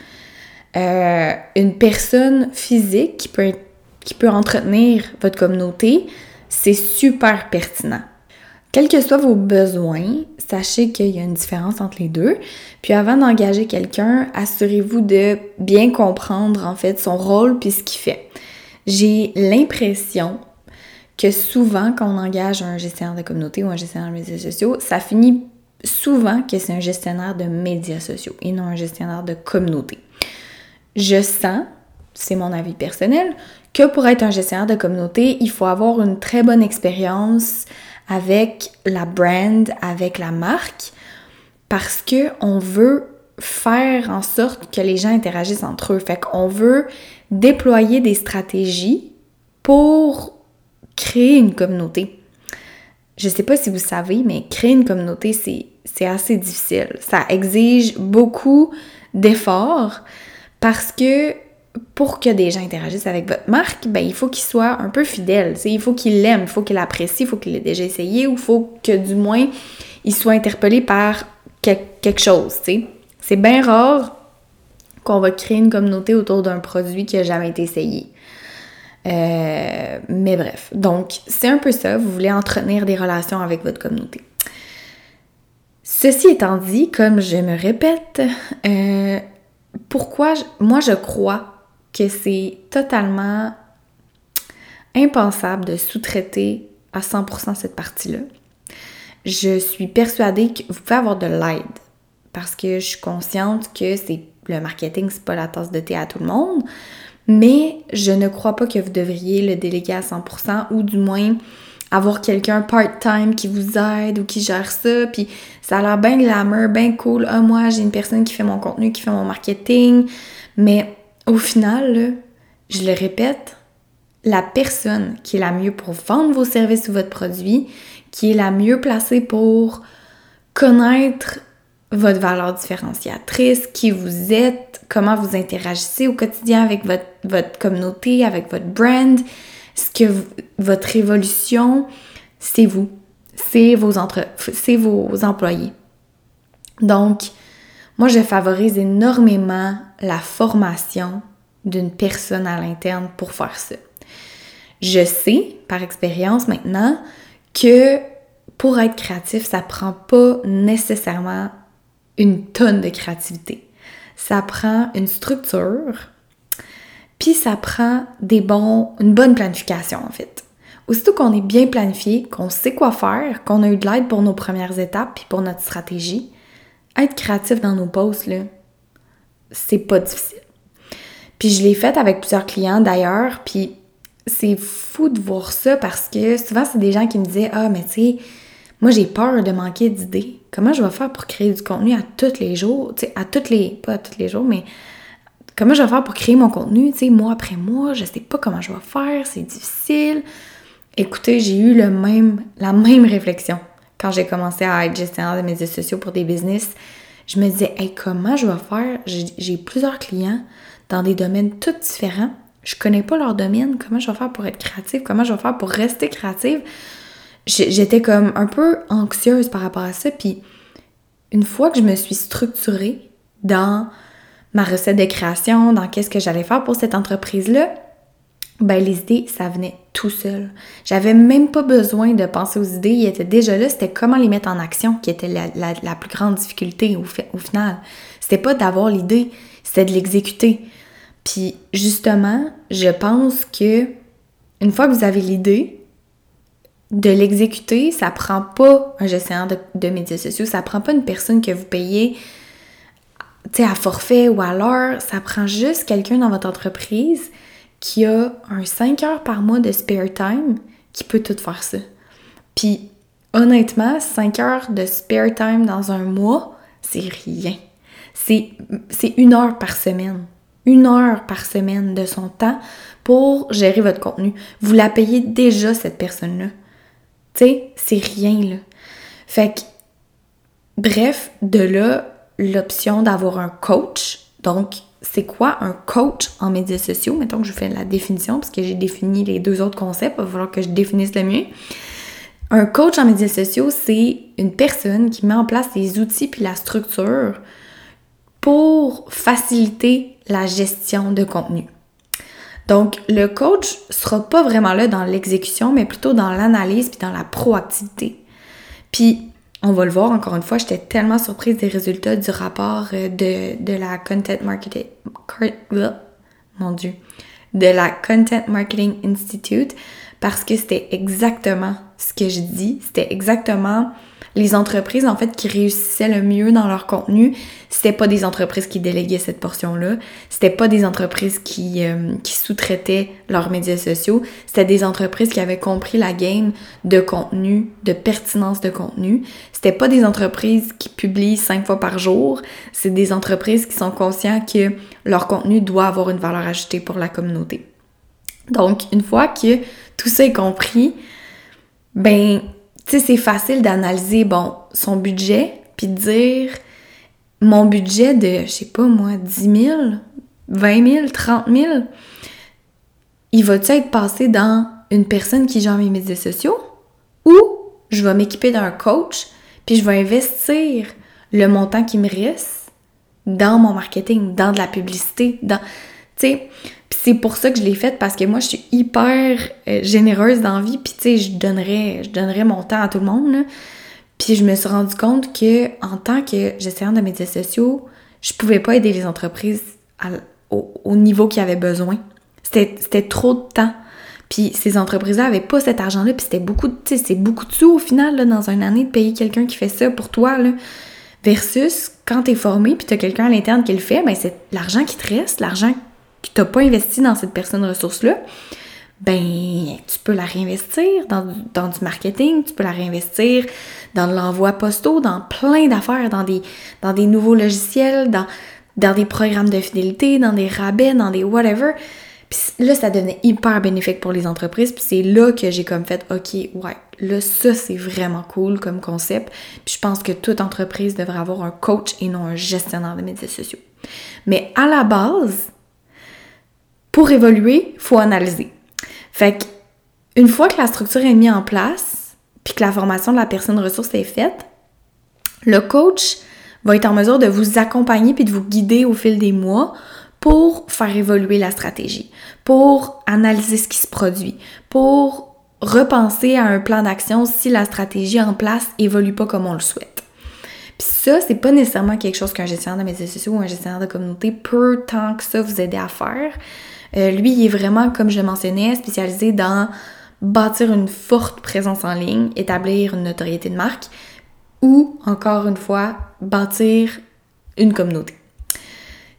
euh, une personne physique qui peut, qui peut entretenir votre communauté, c'est super pertinent. Quels que soient vos besoins, sachez qu'il y a une différence entre les deux. Puis avant d'engager quelqu'un, assurez-vous de bien comprendre en fait son rôle puis ce qu'il fait. J'ai l'impression que souvent quand on engage un gestionnaire de communauté ou un gestionnaire de médias sociaux, ça finit souvent que c'est un gestionnaire de médias sociaux et non un gestionnaire de communauté. Je sens, c'est mon avis personnel, que pour être un gestionnaire de communauté, il faut avoir une très bonne expérience avec la brand, avec la marque, parce que on veut faire en sorte que les gens interagissent entre eux. Fait qu'on veut déployer des stratégies pour créer une communauté. Je sais pas si vous savez, mais créer une communauté, c'est assez difficile. Ça exige beaucoup d'efforts parce que pour que des gens interagissent avec votre marque, ben, il faut qu'ils soient un peu fidèles. Il faut qu'ils l'aiment, il faut qu'ils l'apprécient, il faut qu'ils l'aient déjà essayé ou il faut que du moins ils soient interpellés par quelque chose. C'est bien rare qu'on va créer une communauté autour d'un produit qui n'a jamais été essayé. Euh, mais bref, donc c'est un peu ça, vous voulez entretenir des relations avec votre communauté. Ceci étant dit, comme je me répète, euh, pourquoi moi je crois que c'est totalement impensable de sous-traiter à 100% cette partie-là. Je suis persuadée que vous pouvez avoir de l'aide parce que je suis consciente que c'est le marketing, c'est pas la tasse de thé à tout le monde, mais je ne crois pas que vous devriez le déléguer à 100% ou du moins avoir quelqu'un part-time qui vous aide ou qui gère ça, puis ça a l'air bien glamour, bien cool. Ah, moi, j'ai une personne qui fait mon contenu, qui fait mon marketing, mais au final, je le répète, la personne qui est la mieux pour vendre vos services ou votre produit, qui est la mieux placée pour connaître votre valeur différenciatrice, qui vous êtes, comment vous interagissez au quotidien avec votre, communauté, avec votre brand, ce que votre évolution, c'est vous, c'est vos, entre, vos employés. Donc, moi, je favorise énormément la formation d'une personne à l'interne pour faire ça. Je sais, par expérience maintenant, que pour être créatif, ça prend pas nécessairement une tonne de créativité. Ça prend une structure, puis ça prend des bons, une bonne planification en fait. Aussitôt qu'on est bien planifié, qu'on sait quoi faire, qu'on a eu de l'aide pour nos premières étapes puis pour notre stratégie, être créatif dans nos posts, là, c'est pas difficile. Puis je l'ai fait avec plusieurs clients d'ailleurs, puis c'est fou de voir ça parce que souvent c'est des gens qui me disaient Ah, mais tu sais, moi j'ai peur de manquer d'idées. Comment je vais faire pour créer du contenu à tous les jours? Tu sais, à tous les. pas à tous les jours, mais comment je vais faire pour créer mon contenu, tu sais, mois après mois, je sais pas comment je vais faire, c'est difficile. Écoutez, j'ai eu le même, la même réflexion quand j'ai commencé à être gestionnaire de médias sociaux pour des business, je me disais, hey, comment je vais faire? J'ai plusieurs clients dans des domaines tout différents. Je connais pas leur domaine. Comment je vais faire pour être créative? Comment je vais faire pour rester créative? J'étais comme un peu anxieuse par rapport à ça. Puis, une fois que je me suis structurée dans ma recette de création, dans qu'est-ce que j'allais faire pour cette entreprise-là, ben les idées, ça venait tout seul. J'avais même pas besoin de penser aux idées, ils étaient déjà là, c'était comment les mettre en action qui était la, plus grande difficulté au, au final. C'était pas d'avoir l'idée, c'était de l'exécuter. Puis justement, je pense que une fois que vous avez l'idée, de l'exécuter, ça prend pas un gestionnaire de, de, médias sociaux, ça prend pas une personne que vous payez à forfait ou à l'heure, ça prend juste quelqu'un dans votre entreprise qui a un 5 heures par mois de spare time qui peut tout faire ça. Puis honnêtement, 5 heures de spare time dans un mois, c'est rien. C'est une heure par semaine. Une heure par semaine de son temps pour gérer votre contenu. Vous la payez déjà, cette personne-là. Tu sais, c'est rien, là. Fait que, bref, de là, l'option d'avoir un coach. Donc, c'est quoi un coach en médias sociaux? Mettons que je fais la définition, parce j'ai défini les deux autres concepts, il va falloir que je définisse le mieux. Un coach en médias sociaux, c'est une personne qui met en place les outils puis la structure pour faciliter la gestion de contenu. Donc, le coach sera pas vraiment là dans l'exécution, mais plutôt dans l'analyse puis dans la proactivité. Puis, on va le voir encore une fois, j'étais tellement surprise des résultats du rapport euh, de, de la Content Marketing. Mon Dieu. De la Content Marketing Institute parce que c'était exactement ce que je dis. C'était exactement les entreprises en fait qui réussissaient le mieux dans leur contenu, c'était pas des entreprises qui déléguaient cette portion-là, c'était pas des entreprises qui, euh, qui sous-traitaient leurs médias sociaux, c'était des entreprises qui avaient compris la game de contenu, de pertinence de contenu. C'était pas des entreprises qui publient cinq fois par jour, c'est des entreprises qui sont conscients que leur contenu doit avoir une valeur ajoutée pour la communauté. Donc, une fois que tout ça est compris, ben tu sais, c'est facile d'analyser, bon, son budget, puis de dire mon budget de, je sais pas moi, 10 000, 20 000, 30 000, il va-tu être passé dans une personne qui gère mes médias sociaux? Ou je vais m'équiper d'un coach puis je vais investir le montant qui me reste dans mon marketing, dans de la publicité, dans tu sais c'est pour ça que je l'ai faite parce que moi, je suis hyper euh, généreuse dans vie. Puis tu sais, je donnerais, je donnerais mon temps à tout le monde. Puis je me suis rendu compte que en tant que gestionnaire de médias sociaux, je pouvais pas aider les entreprises au, niveau qu'ils avaient besoin. C'était trop de temps. Puis ces entreprises-là avaient pas cet argent-là, puis c'était beaucoup, c'est beaucoup de sous au final, là, dans une année, de payer quelqu'un qui fait ça pour toi, là. Versus, quand t'es formé, puis t'as quelqu'un à l'interne qui le fait, ben c'est l'argent qui te reste, l'argent t'as pas investi dans cette personne ressource-là, ben tu peux la réinvestir dans, du marketing, tu peux la réinvestir dans de l'envoi postaux, dans plein d'affaires, dans des, dans des nouveaux logiciels, dans, dans des programmes de fidélité, dans des rabais, dans des whatever. Puis là, ça devenait hyper bénéfique pour les entreprises. Puis c'est là que j'ai comme fait, OK, ouais, là, ça, c'est vraiment cool comme concept. Puis je pense que toute entreprise devrait avoir un coach et non un gestionnaire de médias sociaux. Mais à la base, pour évoluer, faut analyser. Fait que, une fois que la structure est mise en place, puis que la formation de la personne ressource est faite, le coach va être en mesure de vous accompagner puis de vous guider au fil des mois pour faire évoluer la stratégie, pour analyser ce qui se produit, pour repenser à un plan d'action si la stratégie en place évolue pas comme on le souhaite. Puis ça, c'est pas nécessairement quelque chose qu'un gestionnaire de médias sociaux ou un gestionnaire de communauté peut tant que ça vous aider à faire. Euh, lui, il est vraiment, comme je mentionnais, spécialisé dans bâtir une forte présence en ligne, établir une notoriété de marque ou, encore une fois, bâtir une communauté.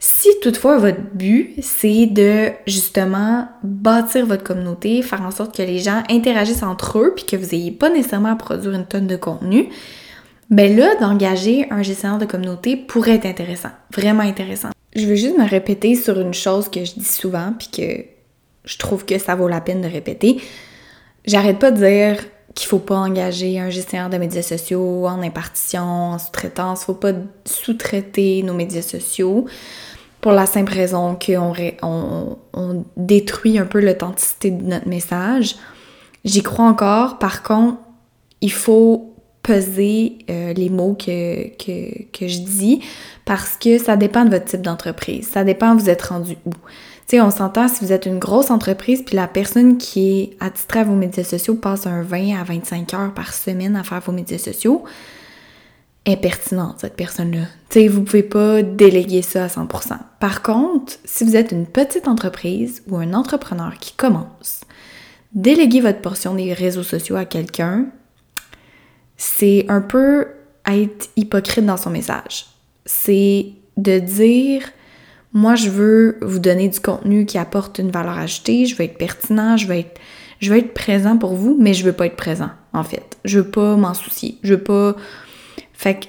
Si toutefois votre but, c'est de justement bâtir votre communauté, faire en sorte que les gens interagissent entre eux puis que vous n'ayez pas nécessairement à produire une tonne de contenu, ben là, d'engager un gestionnaire de communauté pourrait être intéressant, vraiment intéressant. Je veux juste me répéter sur une chose que je dis souvent, puis que je trouve que ça vaut la peine de répéter. J'arrête pas de dire qu'il faut pas engager un gestionnaire de médias sociaux en impartition, en sous-traitance. Faut pas sous-traiter nos médias sociaux pour la simple raison qu'on on, on détruit un peu l'authenticité de notre message. J'y crois encore. Par contre, il faut peser euh, les mots que, que, je dis parce que ça dépend de votre type d'entreprise. Ça dépend vous êtes rendu où. Tu sais, on s'entend si vous êtes une grosse entreprise puis la personne qui est attitrée à vos médias sociaux passe un 20 à 25 heures par semaine à faire vos médias sociaux, est pertinente cette personne-là. Tu sais, vous pouvez pas déléguer ça à 100%. Par contre, si vous êtes une petite entreprise ou un entrepreneur qui commence, déléguer votre portion des réseaux sociaux à quelqu'un, c'est un peu être hypocrite dans son message. C'est de dire moi je veux vous donner du contenu qui apporte une valeur ajoutée, je veux être pertinent, je veux être je veux être présent pour vous, mais je veux pas être présent en fait. Je veux pas m'en soucier, je veux pas fait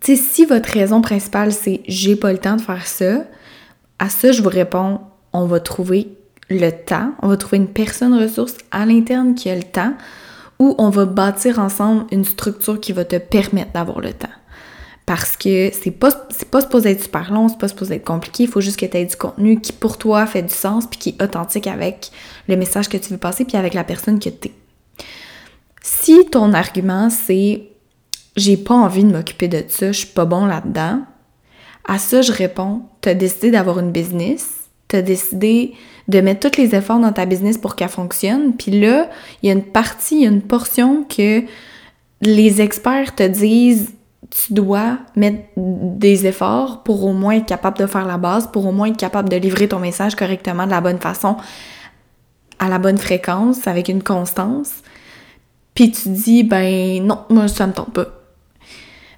tu sais si votre raison principale c'est j'ai pas le temps de faire ça, à ça je vous réponds on va trouver le temps, on va trouver une personne ressource à l'interne qui a le temps on va bâtir ensemble une structure qui va te permettre d'avoir le temps. Parce que c'est pas, c'est pas supposé être super long, c'est pas supposé être compliqué, il faut juste que tu aies du contenu qui pour toi fait du sens puis qui est authentique avec le message que tu veux passer puis avec la personne que tu es. Si ton argument c'est j'ai pas envie de m'occuper de ça, je suis pas bon là-dedans, à ça je réponds, tu as décidé d'avoir une business, tu as décidé de mettre tous les efforts dans ta business pour qu'elle fonctionne. Puis là, il y a une partie, il y a une portion que les experts te disent tu dois mettre des efforts pour au moins être capable de faire la base, pour au moins être capable de livrer ton message correctement de la bonne façon, à la bonne fréquence, avec une constance. Puis tu dis, ben non, moi ça me tente pas.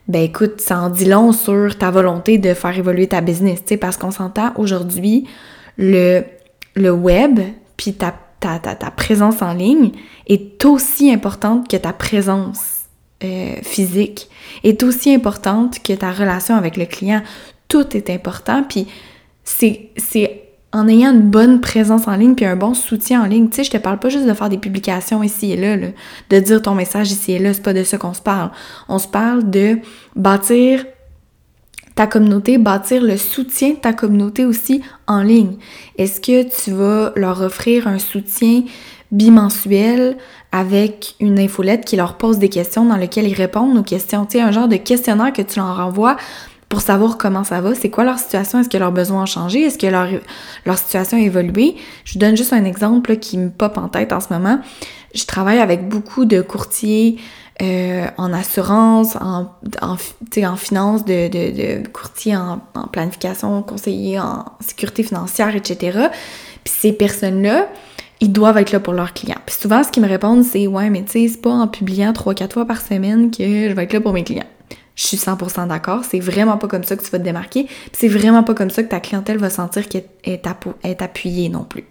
Ben écoute, ça en dit long sur ta volonté de faire évoluer ta business, tu sais, parce qu'on s'entend aujourd'hui, le le web, puis ta, ta, ta, présence en ligne est aussi importante que ta présence euh, physique, est aussi importante que ta relation avec le client. Tout est important, puis c'est en ayant une bonne présence en ligne puis un bon soutien en ligne. Tu sais, je te parle pas juste de faire des publications ici et là, là de dire ton message ici et là, c'est pas de ça qu'on se parle. On se parle de bâtir ta communauté, bâtir le soutien de ta communauté aussi en ligne. Est-ce que tu vas leur offrir un soutien bimensuel avec une infolette qui leur pose des questions dans lesquelles ils répondent aux questions, tu sais, un genre de questionnaire que tu leur envoies pour savoir comment ça va, c'est quoi leur situation, est-ce que leurs besoins ont changé, est-ce que leur, situation a évolué. Je vous donne juste un exemple qui me pop en tête en ce moment. Je travaille avec beaucoup de courtiers euh, en assurance, en, finance, de, de, de courtier en, planification, conseiller en sécurité financière, etc. Puis ces personnes-là, ils doivent être là pour leurs clients. Puis souvent, ce qu'ils me répondent, c'est « Ouais, mais tu sais, c'est pas en publiant 3-4 fois par semaine que je vais être là pour mes clients. » Je suis 100% d'accord, c'est vraiment pas comme ça que tu vas te démarquer, c'est vraiment pas comme ça que ta clientèle va sentir qu'elle est appuyée non plus.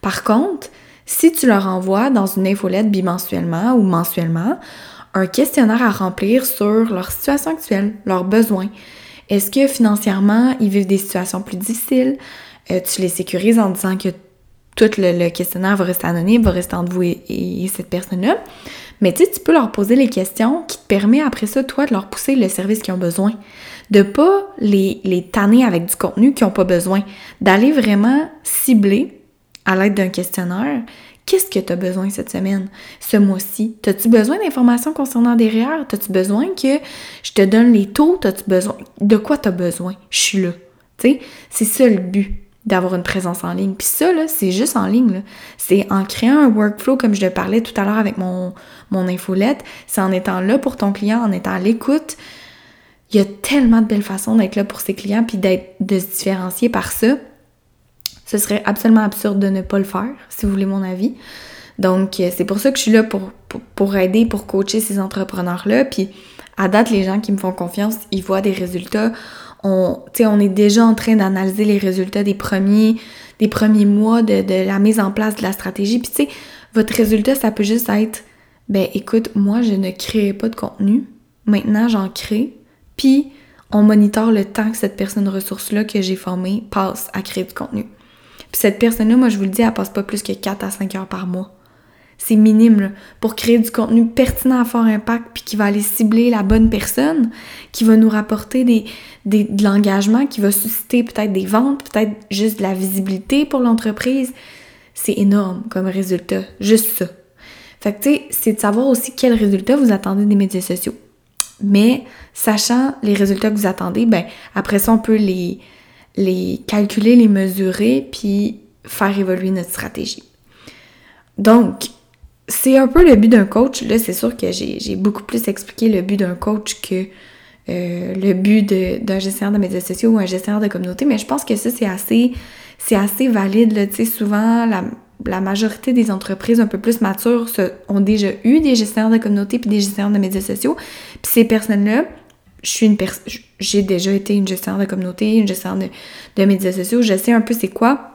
Par contre, si tu leur envoies dans une infolette bimensuellement ou mensuellement un questionnaire à remplir sur leur situation actuelle, leurs besoins, est-ce que financièrement ils vivent des situations plus difficiles, euh, tu les sécurises en disant que tout le, questionnaire va rester anonyme, va rester entre vous et, cette personne-là. Mais tu tu peux leur poser les questions qui te permettent après ça, toi, de leur pousser le service qu'ils ont besoin. De pas les, tanner avec du contenu qu'ils n'ont pas besoin. D'aller vraiment cibler à l'aide d'un questionnaire, qu'est-ce que tu as besoin cette semaine, ce mois-ci? As-tu besoin d'informations concernant derrière? As-tu besoin que je te donne les taux? As-tu besoin? De quoi tu as besoin? Je suis là. C'est ça le but d'avoir une présence en ligne. Puis ça, là, c'est juste en ligne. C'est en créant un workflow, comme je le parlais tout à l'heure avec mon, mon infolette. C'est en étant là pour ton client, en étant à l'écoute. Il y a tellement de belles façons d'être là pour ses clients, puis d'être, de se différencier par ça. Ce serait absolument absurde de ne pas le faire, si vous voulez mon avis. Donc, euh, c'est pour ça que je suis là pour, pour, aider, pour coacher ces entrepreneurs-là. Puis, à date, les gens qui me font confiance, ils voient des résultats. On, on est déjà en train d'analyser les résultats des premiers, mois de, la mise en place de la stratégie. Puis, tu sais, votre résultat, ça peut juste être, ben écoute, moi, je ne crée pas de contenu. Maintenant, j'en crée. Puis, on monitore le temps que cette personne ressource-là que j'ai formée passe à créer du contenu. Puis cette personne-là, moi je vous le dis, elle passe pas plus que 4 à 5 heures par mois. C'est minime pour créer du contenu pertinent à fort impact puis qui va aller cibler la bonne personne, qui va nous rapporter des, des de l'engagement, qui va susciter peut-être des ventes, peut-être juste de la visibilité pour l'entreprise. C'est énorme comme résultat, juste ça. Fait que tu sais, c'est de savoir aussi quels résultats vous attendez des médias sociaux. Mais sachant les résultats que vous attendez, ben après ça on peut les les calculer, les mesurer, puis faire évoluer notre stratégie. Donc, c'est un peu le but d'un coach. Là, c'est sûr que j'ai beaucoup plus expliqué le but d'un coach que euh, le but d'un gestionnaire de médias sociaux ou un gestionnaire de communauté, mais je pense que ça, c'est assez, assez valide. Sais, souvent, la, la majorité des entreprises un peu plus matures ont déjà eu des gestionnaires de communauté puis des gestionnaires de médias sociaux. Puis ces personnes-là, je suis une j'ai déjà été une gestionnaire de communauté, une gestionnaire de, de médias sociaux, je sais un peu c'est quoi.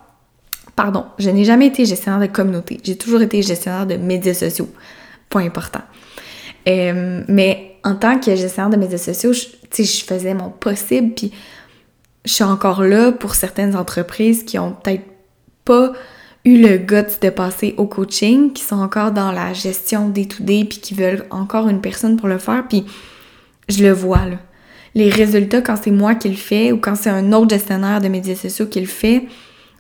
Pardon, je n'ai jamais été gestionnaire de communauté, j'ai toujours été gestionnaire de médias sociaux. Point important. Euh, mais en tant que gestionnaire de médias sociaux, je, je faisais mon possible, puis je suis encore là pour certaines entreprises qui ont peut-être pas eu le guts de passer au coaching, qui sont encore dans la gestion des to day puis qui veulent encore une personne pour le faire, puis je le vois là. Les résultats quand c'est moi qui le fais ou quand c'est un autre gestionnaire de médias sociaux qui le fait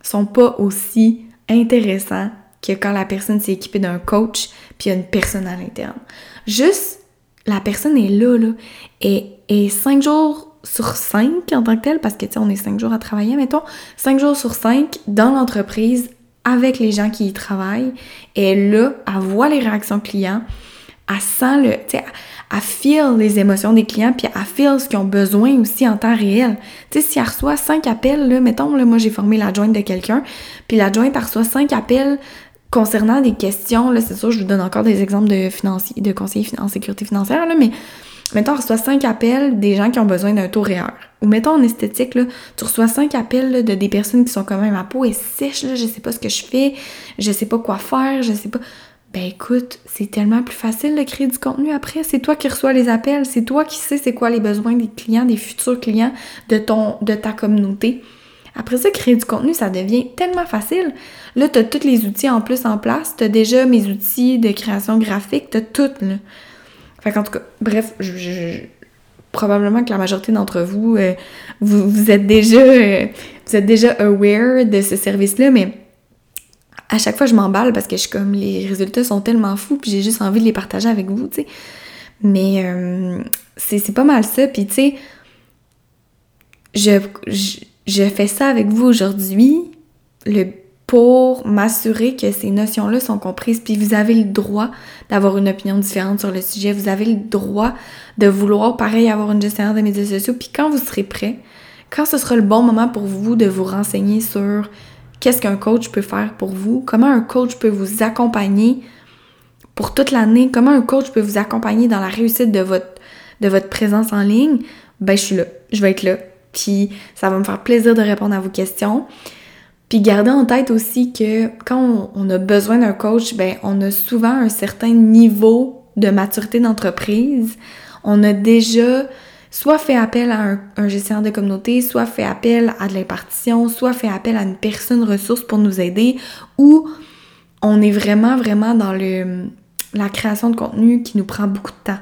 sont pas aussi intéressants que quand la personne s'est équipée d'un coach puis une personne à l'interne. Juste, la personne est là, là, et, et cinq jours sur cinq en tant que tel, parce que, tu sais, on est cinq jours à travailler, mettons, cinq jours sur cinq dans l'entreprise avec les gens qui y travaillent, et là, elle voit les réactions clients, elle sent feel les émotions des clients, puis elle feel ce qu'ils ont besoin aussi en temps réel. Tu sais, si elle reçoit cinq appels, là, mettons, là, moi j'ai formé la jointe de quelqu'un, puis la jointe reçoit cinq appels concernant des questions, là, c'est sûr, je vous donne encore des exemples de financiers, de conseillers en sécurité financière, là, mais mettons, on reçoit cinq appels des gens qui ont besoin d'un taux réel. Ou mettons en esthétique, là, tu reçois cinq appels de des personnes qui sont quand même, ma peau est sèche, là, je sais pas ce que je fais, je sais pas quoi faire, je sais pas. Ben écoute, c'est tellement plus facile de créer du contenu après. C'est toi qui reçois les appels, c'est toi qui sais c'est quoi les besoins des clients, des futurs clients de ton, de ta communauté. Après ça, créer du contenu, ça devient tellement facile. Là, tu as tous les outils en plus en place. Tu as déjà mes outils de création graphique, tu as tout. Là. Fait qu'en tout cas, bref, probablement que la majorité d'entre vous, euh, vous, êtes déjà, euh, vous êtes déjà aware de ce service-là, mais à chaque fois, je m'emballe parce que je suis comme, les résultats sont tellement fous, puis j'ai juste envie de les partager avec vous, tu sais. Mais euh, c'est pas mal ça, puis tu sais, je, fais ça avec vous aujourd'hui, pour m'assurer que ces notions-là sont comprises. Puis vous avez le droit d'avoir une opinion différente sur le sujet. Vous avez le droit de vouloir, pareil, avoir une gestionnaire de médias sociaux. Puis quand vous serez prêt, quand ce sera le bon moment pour vous de vous renseigner sur qu'est-ce qu'un coach peut faire pour vous, comment un coach peut vous accompagner pour toute l'année, comment un coach peut vous accompagner dans la réussite de votre, présence en ligne, ben je suis là, je vais être là. Puis ça va me faire plaisir de répondre à vos questions. Puis gardez en tête aussi que quand on, a besoin d'un coach, ben on a souvent un certain niveau de maturité d'entreprise. On a déjà soit fait appel à un, gestionnaire de communauté, soit fait appel à de l'impartition, soit fait appel à une personne ressource pour nous aider, ou on est vraiment, vraiment dans le, la création de contenu qui nous prend beaucoup de temps.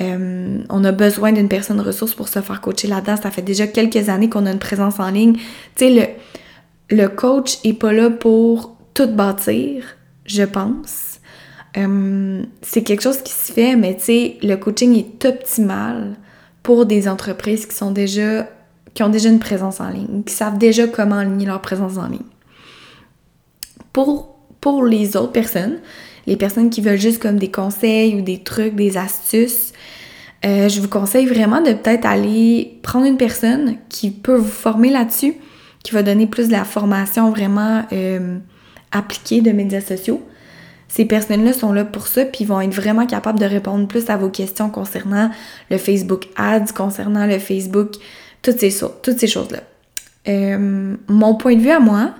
Euh, on a besoin d'une personne ressource pour se faire coacher là-dedans. Ça fait déjà quelques années qu'on a une présence en ligne. Tu sais, le le coach est pas là pour tout bâtir, je pense. Euh, c'est quelque chose qui se fait, mais tu sais, le coaching est optimal pour des entreprises qui sont déjà qui ont déjà une présence en ligne, qui savent déjà comment aligner leur présence en ligne. Pour, pour les autres personnes, les personnes qui veulent juste comme des conseils ou des trucs, des astuces, euh, je vous conseille vraiment de peut-être aller prendre une personne qui peut vous former là-dessus qui va donner plus de la formation vraiment euh, appliquée de médias sociaux. Ces personnes-là sont là pour ça, puis vont être vraiment capables de répondre plus à vos questions concernant le Facebook Ads, concernant le Facebook, toutes ces, choses-là. Euh, mon point de vue à moi,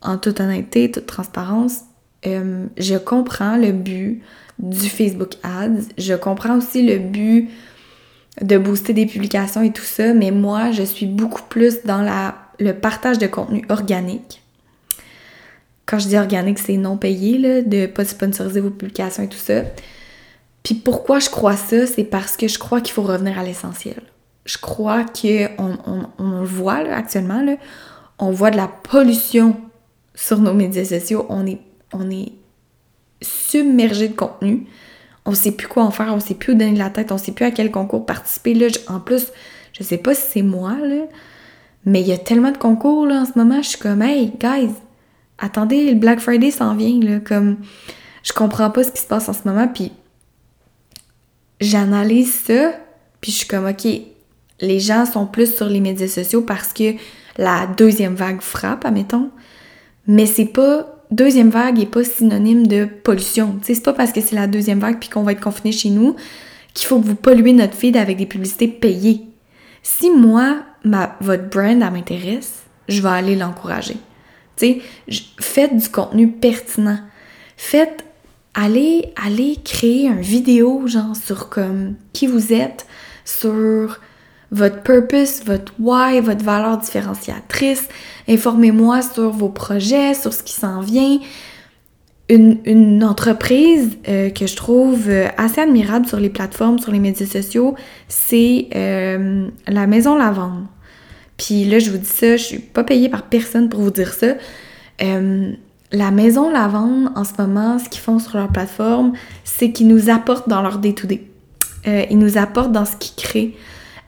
en toute honnêteté, toute transparence, euh, je comprends le but du Facebook Ads. Je comprends aussi le but de booster des publications et tout ça, mais moi, je suis beaucoup plus dans le partage de contenu organique. Quand je dis organique, c'est non payé, là, de pas sponsoriser vos publications et tout ça. Puis pourquoi je crois ça? C'est parce que je crois qu'il faut revenir à l'essentiel. Je crois qu'on on, on, le voit actuellement, là, on voit de la pollution sur nos médias sociaux. On est, on est submergé de contenu. On sait plus quoi en faire, on sait plus où donner de la tête, on sait plus à quel concours participer. Là, en plus, je sais pas si c'est moi, là, mais il y a tellement de concours là en ce moment, je suis comme hey guys, attendez, le Black Friday s'en vient là, comme je comprends pas ce qui se passe en ce moment puis j'analyse ça puis je suis comme OK, les gens sont plus sur les médias sociaux parce que la deuxième vague frappe, admettons, mais c'est pas deuxième vague n'est pas synonyme de pollution. Tu sais, c'est pas parce que c'est la deuxième vague puis qu'on va être confiné chez nous qu'il faut que vous polluez notre feed avec des publicités payées. Si moi, ma, votre brand, m'intéresse, je vais aller l'encourager. Faites du contenu pertinent. Faites, allez, allez créer un vidéo, genre, sur comme qui vous êtes, sur votre purpose, votre why, votre valeur différenciatrice. Informez-moi sur vos projets, sur ce qui s'en vient. Une, entreprise euh, que je trouve euh, assez admirable sur les plateformes, sur les médias sociaux, c'est euh, la Maison Lavande. Puis là, je vous dis ça, je suis pas payée par personne pour vous dire ça. la Maison Lavande, en ce moment, ce qu'ils font sur leur plateforme, c'est qu'ils nous apportent dans leur day-to-day. ils nous apportent dans ce qu'ils créent.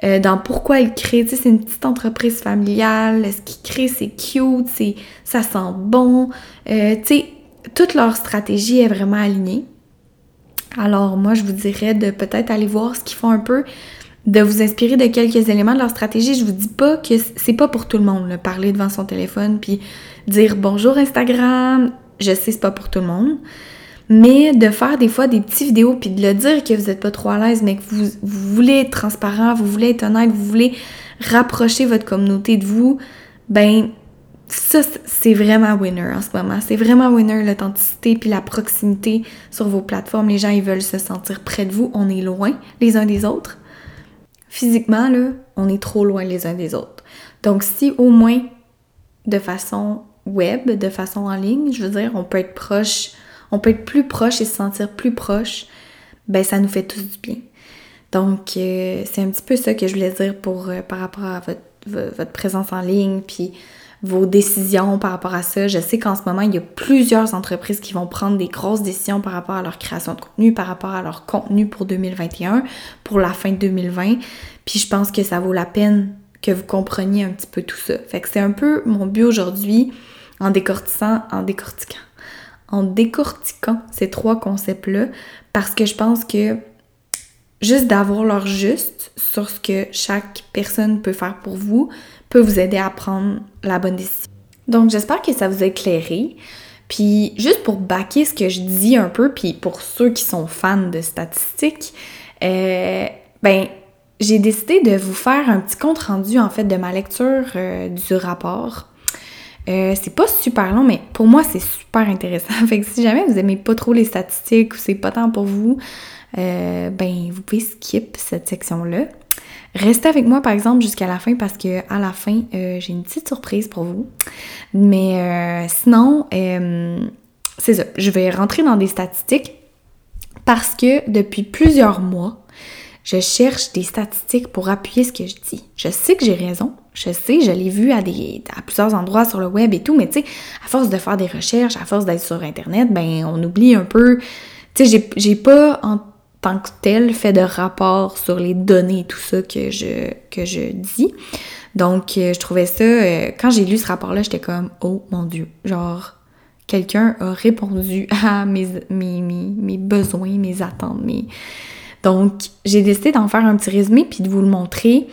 Euh, dans pourquoi ils créent. Tu sais, c'est une petite entreprise familiale. Ce qu'ils créent, c'est cute, c'est, ça sent bon. Euh, tu sais, toute leur stratégie est vraiment alignée. Alors moi, je vous dirais de peut-être aller voir ce qu'ils font un peu, de vous inspirer de quelques éléments de leur stratégie. Je vous dis pas que c'est pas pour tout le monde, là, parler devant son téléphone puis dire bonjour Instagram. Je sais, c'est pas pour tout le monde. Mais de faire des fois des petites vidéos puis de le dire que vous n'êtes pas trop à l'aise, mais que vous, voulez être transparent, vous voulez être honnête, vous voulez rapprocher votre communauté de vous, ben ça, c'est vraiment winner en ce moment. C'est vraiment winner l'authenticité puis la proximité sur vos plateformes. Les gens, ils veulent se sentir près de vous. On est loin les uns des autres. Physiquement, là, on est trop loin les uns des autres. Donc, si au moins de façon web, de façon en ligne, je veux dire, on peut être proche on peut être plus proche et se sentir plus proche, ben ça nous fait tous du bien. Donc, euh, c'est un petit peu ça que je voulais dire pour, euh, par rapport à votre, présence en ligne, puis vos décisions par rapport à ça. Je sais qu'en ce moment, il y a plusieurs entreprises qui vont prendre des grosses décisions par rapport à leur création de contenu, par rapport à leur contenu pour 2021, pour la fin de 2020. Puis je pense que ça vaut la peine que vous compreniez un petit peu tout ça. Fait que c'est un peu mon but aujourd'hui en décortiquant, en décortiquant, en décortiquant ces trois concepts-là parce que je pense que juste d'avoir leur juste sur ce que chaque personne peut faire pour vous peut vous aider à prendre la bonne décision. Donc j'espère que ça vous a éclairé. Puis juste pour baquer ce que je dis un peu, puis pour ceux qui sont fans de statistiques, euh, ben j'ai décidé de vous faire un petit compte rendu en fait de ma lecture euh, du rapport euh, c'est pas super long, mais pour moi, c'est super intéressant. (laughs) fait que si jamais vous aimez pas trop les statistiques ou c'est pas tant pour vous, ben vous pouvez skip cette section-là. Restez avec moi par exemple jusqu'à la fin parce que à la fin, euh, j'ai une petite surprise pour vous. Mais sinon, c'est ça. Je vais rentrer dans des statistiques parce que depuis plusieurs mois, je cherche des statistiques pour appuyer ce que je dis. Je sais que j'ai raison, je sais, je l'ai vu à, des, à plusieurs endroits sur le web et tout, mais tu sais, à force de faire des recherches, à force d'être sur Internet, ben on oublie un peu. Tu sais, j'ai pas en tant que tel fait de rapport sur les données et tout ça que je, que je dis. Donc, euh, je trouvais ça, euh, quand j'ai lu ce rapport-là, j'étais comme, oh mon Dieu, genre, quelqu'un a répondu (laughs) à mes, mes, mes, besoins, mes attentes. Mes... Donc, j'ai décidé d'en faire un petit résumé puis de vous le montrer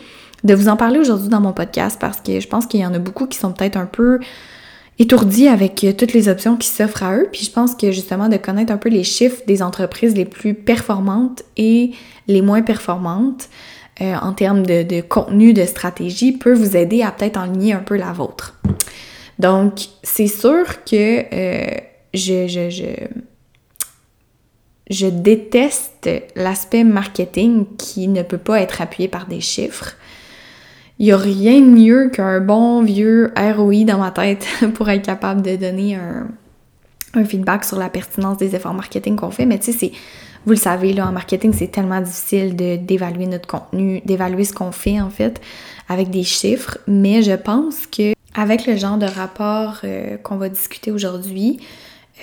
de vous en parler aujourd'hui dans mon podcast parce que je pense qu'il y en a beaucoup qui sont peut-être un peu étourdis avec euh, toutes les options qui s'offrent à eux. Puis je pense que justement de connaître un peu les chiffres des entreprises les plus performantes et les moins performantes euh, en termes de, contenu, de stratégie peut vous aider à peut-être enligner un peu la vôtre. Donc, c'est sûr que euh, je, je, je, je déteste l'aspect marketing qui ne peut pas être appuyé par des chiffres. Il n'y a rien de mieux qu'un bon vieux ROI dans ma tête (laughs) pour être capable de donner un, feedback sur la pertinence des efforts marketing qu'on fait. Mais tu sais, c'est, vous le savez, là, en marketing, c'est tellement difficile d'évaluer notre contenu, d'évaluer ce qu'on fait, en fait, avec des chiffres. Mais je pense que avec le genre de rapport euh, qu'on va discuter aujourd'hui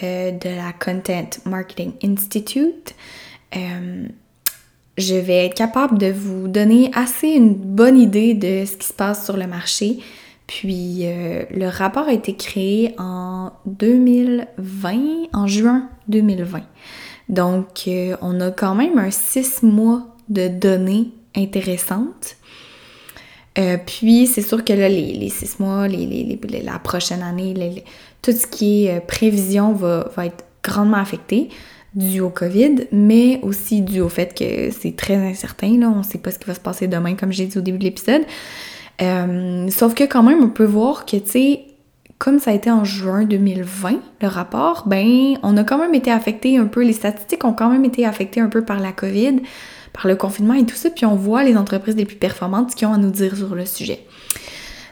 euh, de la Content Marketing Institute, euh, je vais être capable de vous donner assez une bonne idée de ce qui se passe sur le marché. Puis euh, le rapport a été créé en 2020, en juin 2020. Donc euh, on a quand même un six mois de données intéressantes. Euh, puis c'est sûr que là, les, six mois, les, la prochaine année, tout ce qui est prévision va, va être grandement affecté dû au COVID, mais aussi dû au fait que c'est très incertain, là, on sait pas ce qui va se passer demain, comme j'ai dit au début de l'épisode. Euh, sauf que quand même, on peut voir que, tu sais, comme ça a été en juin 2020, le rapport, ben, on a quand même été affecté un peu, les statistiques ont quand même été affectées un peu par la COVID, par le confinement et tout ça, puis on voit les entreprises les plus performantes qui ont à nous dire sur le sujet.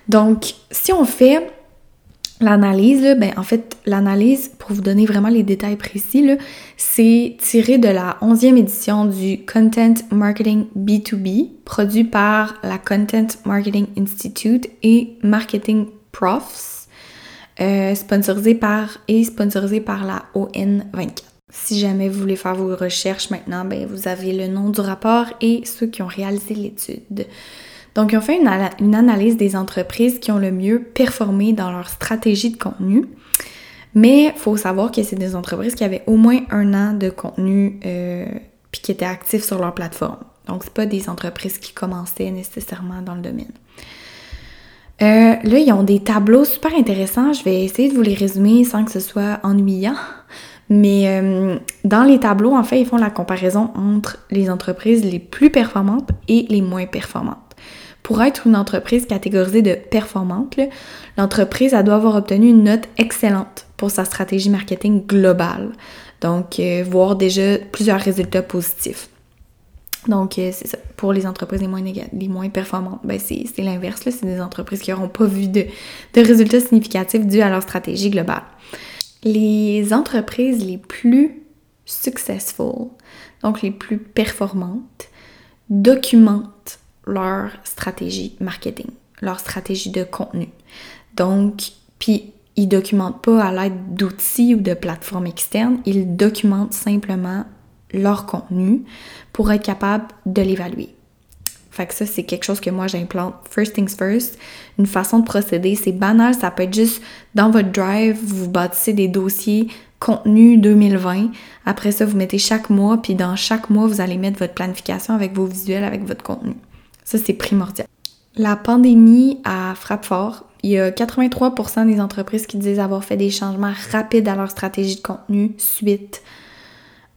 Donc, si on fait L'analyse, ben, en fait, l'analyse, pour vous donner vraiment les détails précis, c'est tiré de la 11e édition du Content Marketing B2B, produit par la Content Marketing Institute et Marketing Profs, euh, sponsorisé par et sponsorisé par la ON24. Si jamais vous voulez faire vos recherches maintenant, ben, vous avez le nom du rapport et ceux qui ont réalisé l'étude. Donc, ils ont fait une, analyse des entreprises qui ont le mieux performé dans leur stratégie de contenu. Mais il faut savoir que c'est des entreprises qui avaient au moins un an de contenu euh, puis qui étaient actifs sur leur plateforme. Donc, c'est pas des entreprises qui commençaient nécessairement dans le domaine. Euh, là, ils ont des tableaux super intéressants. Je vais essayer de vous les résumer sans que ce soit ennuyant. Mais euh, dans les tableaux, en fait, ils font la comparaison entre les entreprises les plus performantes et les moins performantes. Pour être une entreprise catégorisée de performante, l'entreprise doit avoir obtenu une note excellente pour sa stratégie marketing globale. Donc, euh, voir déjà plusieurs résultats positifs. Donc, euh, c'est ça. Pour les entreprises les moins, performantes, ben c'est l'inverse. C'est des entreprises qui n'auront pas vu de, de résultats significatifs dus à leur stratégie globale. Les entreprises les plus successful, donc les plus performantes, documentent leur stratégie marketing, leur stratégie de contenu. Donc, puis ils documentent pas à l'aide d'outils ou de plateformes externes, ils documentent simplement leur contenu pour être capable de l'évaluer. Fait que ça, c'est quelque chose que moi j'implante. First things first, une façon de procéder, c'est banal, ça peut être juste dans votre drive, vous bâtissez des dossiers contenu 2020. Après ça, vous mettez chaque mois, puis dans chaque mois, vous allez mettre votre planification avec vos visuels, avec votre contenu. Ça, c'est primordial. La pandémie a frappe fort. Il y a 83% des entreprises qui disent avoir fait des changements rapides à leur stratégie de contenu suite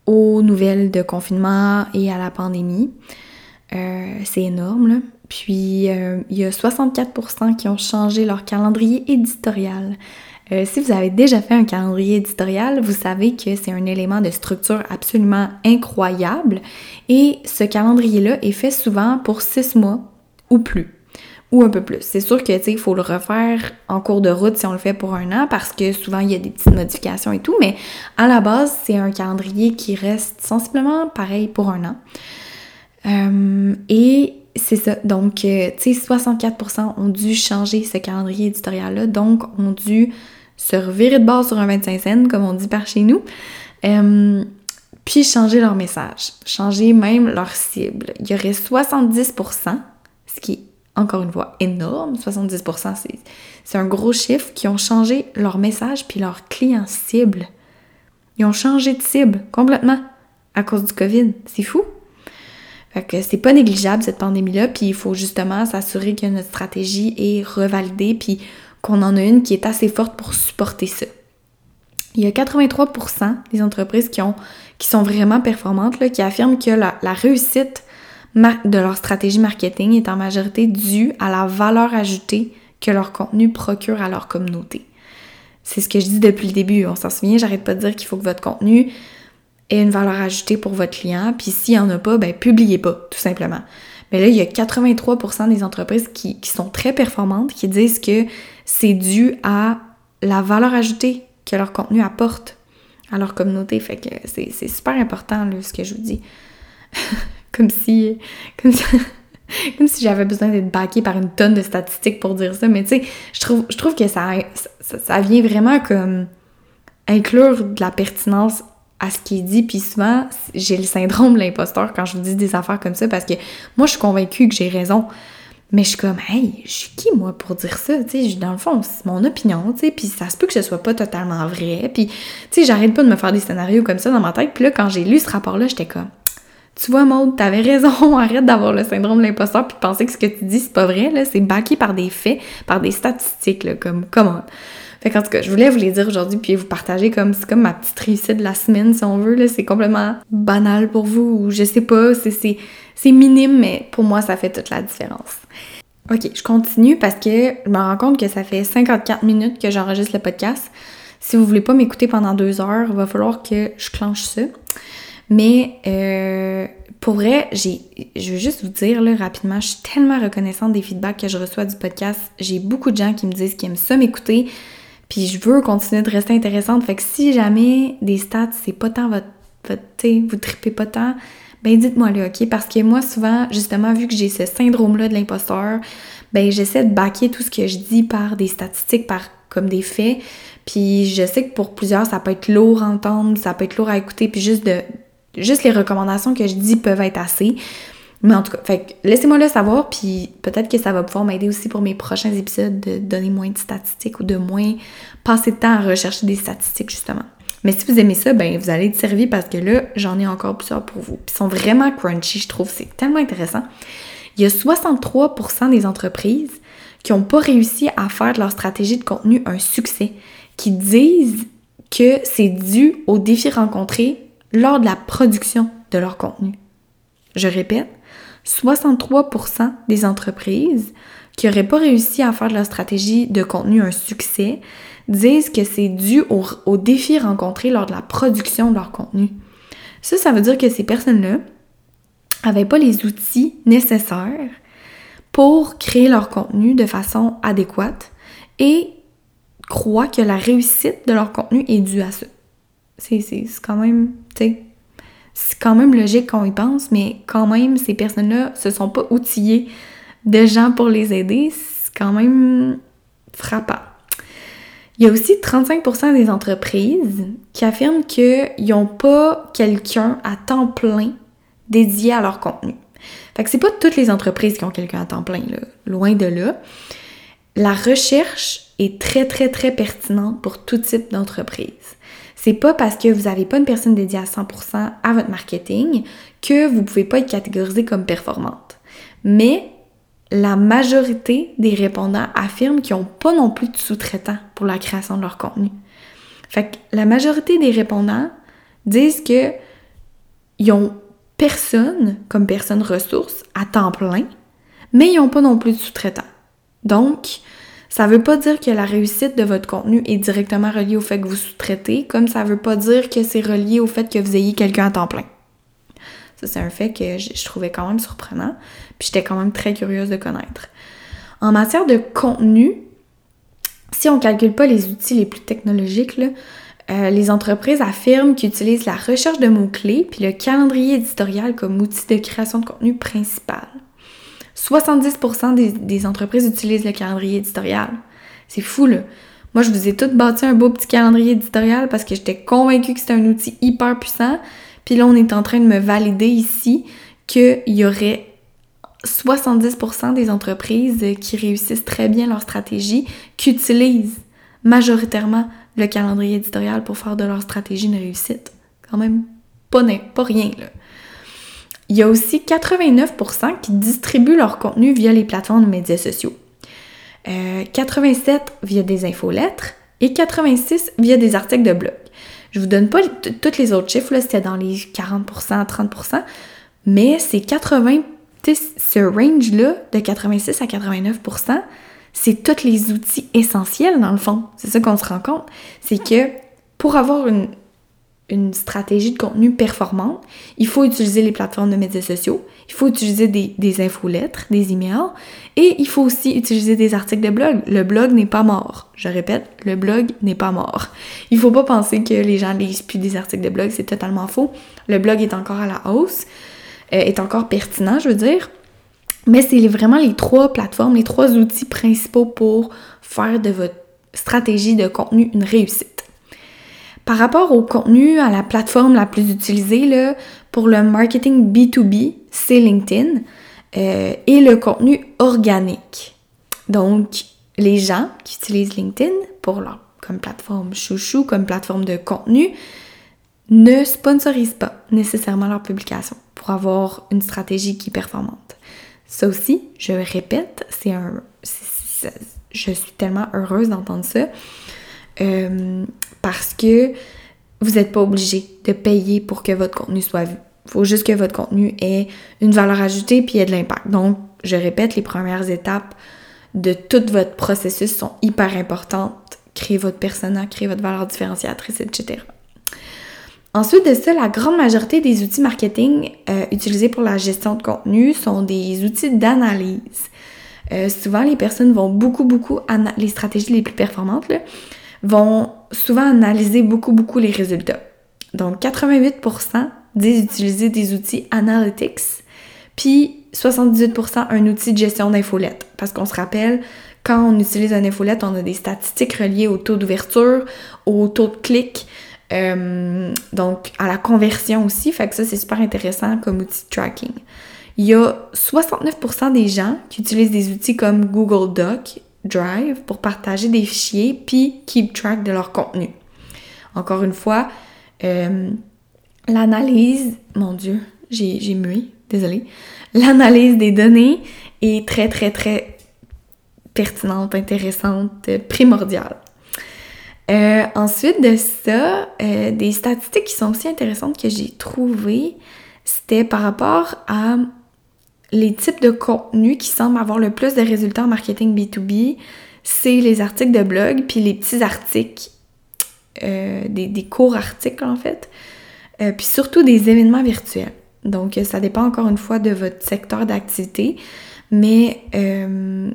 aux nouvelles de confinement et à la pandémie. Euh, c'est énorme, là. Puis, euh, il y a 64% qui ont changé leur calendrier éditorial. Euh, si vous avez déjà fait un calendrier éditorial, vous savez que c'est un élément de structure absolument incroyable et ce calendrier-là est fait souvent pour six mois ou plus ou un peu plus. C'est sûr que il faut le refaire en cours de route si on le fait pour un an parce que souvent il y a des petites modifications et tout, mais à la base, c'est un calendrier qui reste sensiblement pareil pour un an. Euh, et c'est ça. Donc, euh, tu sais, 64% ont dû changer ce calendrier éditorial-là, donc ont dû se revirer de base sur un 25 cents, comme on dit par chez nous, euh, puis changer leur message, changer même leur cible. Il y aurait 70%, ce qui est encore une fois énorme, 70%, c'est un gros chiffre, qui ont changé leur message puis leur client cible. Ils ont changé de cible complètement à cause du COVID. C'est fou. Fait que c'est pas négligeable cette pandémie-là, puis il faut justement s'assurer que notre stratégie est revalidée, puis qu'on en a une qui est assez forte pour supporter ça. Il y a 83% des entreprises qui, ont, qui sont vraiment performantes, qui affirment que la, réussite de leur stratégie marketing est en majorité due à la valeur ajoutée que leur contenu procure à leur communauté. C'est ce que je dis depuis le début. On s'en souvient, j'arrête pas de dire qu'il faut que votre contenu ait une valeur ajoutée pour votre client, puis s'il n'y en a pas, ben publiez pas, tout simplement. Mais là, il y a 83% des entreprises qui, qui, sont très performantes qui disent que c'est dû à la valeur ajoutée que leur contenu apporte à leur communauté. Fait que c'est super important, là, ce que je vous dis. (laughs) comme si... (laughs) Comme si... j'avais besoin d'être baquée par une tonne de statistiques pour dire ça, mais tu sais, je trouve, je trouve que ça, ça, vient vraiment comme inclure de la pertinence à ce qui est dit, puis souvent, j'ai le syndrome de l'imposteur quand je vous dis des affaires comme ça, parce que moi, je suis convaincue que j'ai raison, mais je suis comme, hey, je suis qui moi pour dire ça? Tu sais, dans le fond, c'est mon opinion, tu sais, puis ça se peut que ce soit pas totalement vrai. Puis, tu sais, j'arrête pas de me faire des scénarios comme ça dans ma tête. Puis là, quand j'ai lu ce rapport-là, j'étais comme, tu vois, Maud, t'avais raison, (laughs) arrête d'avoir le syndrome de l'imposteur puis de penser que ce que tu dis, c'est pas vrai, là. C'est backé par des faits, par des statistiques, là, comme, comment? Fait qu'en tout cas, je voulais vous les dire aujourd'hui puis vous partager comme c'est comme ma petite réussite de la semaine si on veut là, c'est complètement banal pour vous ou je sais pas, c'est c'est minime mais pour moi ça fait toute la différence. OK, je continue parce que je me rends compte que ça fait 54 minutes que j'enregistre le podcast. Si vous voulez pas m'écouter pendant deux heures, il va falloir que je clenche ça. Mais euh, pour vrai, j'ai, je veux juste vous dire là, rapidement, je suis tellement reconnaissante des feedbacks que je reçois du podcast. J'ai beaucoup de gens qui me disent qu'ils aiment ça m'écouter. Puis je veux continuer de rester intéressante. Fait que si jamais des stats, c'est pas tant votre. votre vous tripez pas tant, ben dites-moi là, ok? Parce que moi, souvent, justement, vu que j'ai ce syndrome-là de l'imposteur, ben j'essaie de baquer tout ce que je dis par des statistiques, par comme des faits. Puis je sais que pour plusieurs, ça peut être lourd à entendre, ça peut être lourd à écouter, puis juste de. Juste les recommandations que je dis peuvent être assez. Mais en tout cas, laissez-moi le savoir, puis peut-être que ça va pouvoir m'aider aussi pour mes prochains épisodes de donner moins de statistiques ou de moins passer de temps à rechercher des statistiques, justement. Mais si vous aimez ça, ben vous allez être servi parce que là, j'en ai encore plusieurs pour vous. Ils sont vraiment crunchy, je trouve, c'est tellement intéressant. Il y a 63% des entreprises qui n'ont pas réussi à faire de leur stratégie de contenu un succès, qui disent que c'est dû aux défis rencontrés lors de la production de leur contenu. Je répète, 63% des entreprises qui n'auraient pas réussi à faire de leur stratégie de contenu un succès disent que c'est dû aux, défis rencontrés lors de la production de leur contenu. Ça, ça veut dire que ces personnes-là n'avaient pas les outils nécessaires pour créer leur contenu de façon adéquate et croient que la réussite de leur contenu est due à ça. C'est quand même, tu sais, c'est quand même logique quand on y pense, mais quand même, ces personnes-là se sont pas outillées de gens pour les aider. C'est quand même frappant. Il y a aussi 35% des entreprises qui affirment qu'ils n'ont pas quelqu'un à temps plein dédié à leur contenu. Fait que c'est pas toutes les entreprises qui ont quelqu'un à temps plein, là. loin de là. La recherche est très, très, très pertinente pour tout type d'entreprise. C'est pas parce que vous n'avez pas une personne dédiée à 100% à votre marketing que vous pouvez pas être catégorisé comme performante. Mais la majorité des répondants affirment qu'ils n'ont pas non plus de sous-traitants pour la création de leur contenu. Fait que la majorité des répondants disent que ils personne comme personne ressource à temps plein, mais ils n'ont pas non plus de sous-traitants. Donc, ça ne veut pas dire que la réussite de votre contenu est directement reliée au fait que vous sous-traitez, comme ça ne veut pas dire que c'est relié au fait que vous ayez quelqu'un à temps plein. Ça, c'est un fait que je, trouvais quand même surprenant, puis j'étais quand même très curieuse de connaître. En matière de contenu, si on ne calcule pas les outils les plus technologiques, euh, les entreprises affirment qu'ils utilisent la recherche de mots-clés puis le calendrier éditorial comme outil de création de contenu principal. 70% des, entreprises utilisent le calendrier éditorial. C'est fou, là. Moi, je vous ai toutes bâti un beau petit calendrier éditorial parce que j'étais convaincue que c'était un outil hyper puissant. Puis là, on est en train de me valider ici qu'il y aurait 70% des entreprises qui réussissent très bien leur stratégie, qui utilisent majoritairement le calendrier éditorial pour faire de leur stratégie une réussite. Quand même pas, pas rien, là. Il y a aussi 89% qui distribuent leur contenu via les plateformes de médias sociaux. 87 euh, via des infolettres et 86 via des articles de blog. Je vous donne pas tous les autres chiffres, là, c'était dans les 40%, 30%, mais c'est 80, ce range-là de 86 à 89%, c'est tous les outils essentiels dans le fond. C'est ça qu'on se rend compte. C'est que pour avoir une, une stratégie de contenu performante, il faut utiliser les plateformes de médias sociaux, il faut utiliser des, des infolettres, des emails, et il faut aussi utiliser des articles de blog. Le blog n'est pas mort. Je répète, le blog n'est pas mort. Il faut pas penser que les gens lisent plus des articles de blog, c'est totalement faux. Le blog est encore à la hausse, euh, est encore pertinent, je veux dire. Mais c'est vraiment les trois plateformes, les trois outils principaux pour faire de votre stratégie de contenu une réussite. Par rapport au contenu, à la plateforme la plus utilisée pour le marketing B2B, c'est LinkedIn euh, et le contenu organique. Donc, les gens qui utilisent LinkedIn comme plateforme chouchou, comme plateforme de contenu, ne sponsorisent pas nécessairement leur publication pour avoir une stratégie qui est performante. Ça aussi, je répète, c'est un. je suis tellement heureuse d'entendre ça parce que vous n'êtes pas obligé de payer pour que votre contenu soit vu. Il faut juste que votre contenu ait une valeur ajoutée puis ait de l'impact. Donc, je répète, les premières étapes de tout votre processus sont hyper importantes. Créer votre persona, créer votre valeur différenciatrice, etc. Ensuite de ça, la grande majorité des outils marketing euh, utilisés pour la gestion de contenu sont des outils d'analyse. Euh, souvent, les personnes vont beaucoup, beaucoup, les stratégies les plus performantes, vont souvent analyser beaucoup, beaucoup les résultats. Donc, 88% disent utiliser des outils analytics, puis 78% un outil de gestion d'infolettes. Parce qu'on se rappelle, quand on utilise un infolette, on a des statistiques reliées au taux d'ouverture, au taux de clic, euh, donc à la conversion aussi. Fait que ça, c'est super intéressant comme outil de tracking. Il y a 69% des gens qui utilisent des outils comme Google Doc, Drive pour partager des fichiers puis keep track de leur contenu. Encore une fois, euh, l'analyse, mon Dieu, j'ai mué, désolée. L'analyse des données est très, très, très pertinente, intéressante, primordiale. Euh, ensuite de ça, euh, des statistiques qui sont aussi intéressantes que j'ai trouvées, c'était par rapport à les types de contenus qui semblent avoir le plus de résultats en marketing B2B, c'est les articles de blog, puis les petits articles, euh, des, courts articles en fait, euh, puis surtout des événements virtuels. Donc ça dépend encore une fois de votre secteur d'activité, mais euh,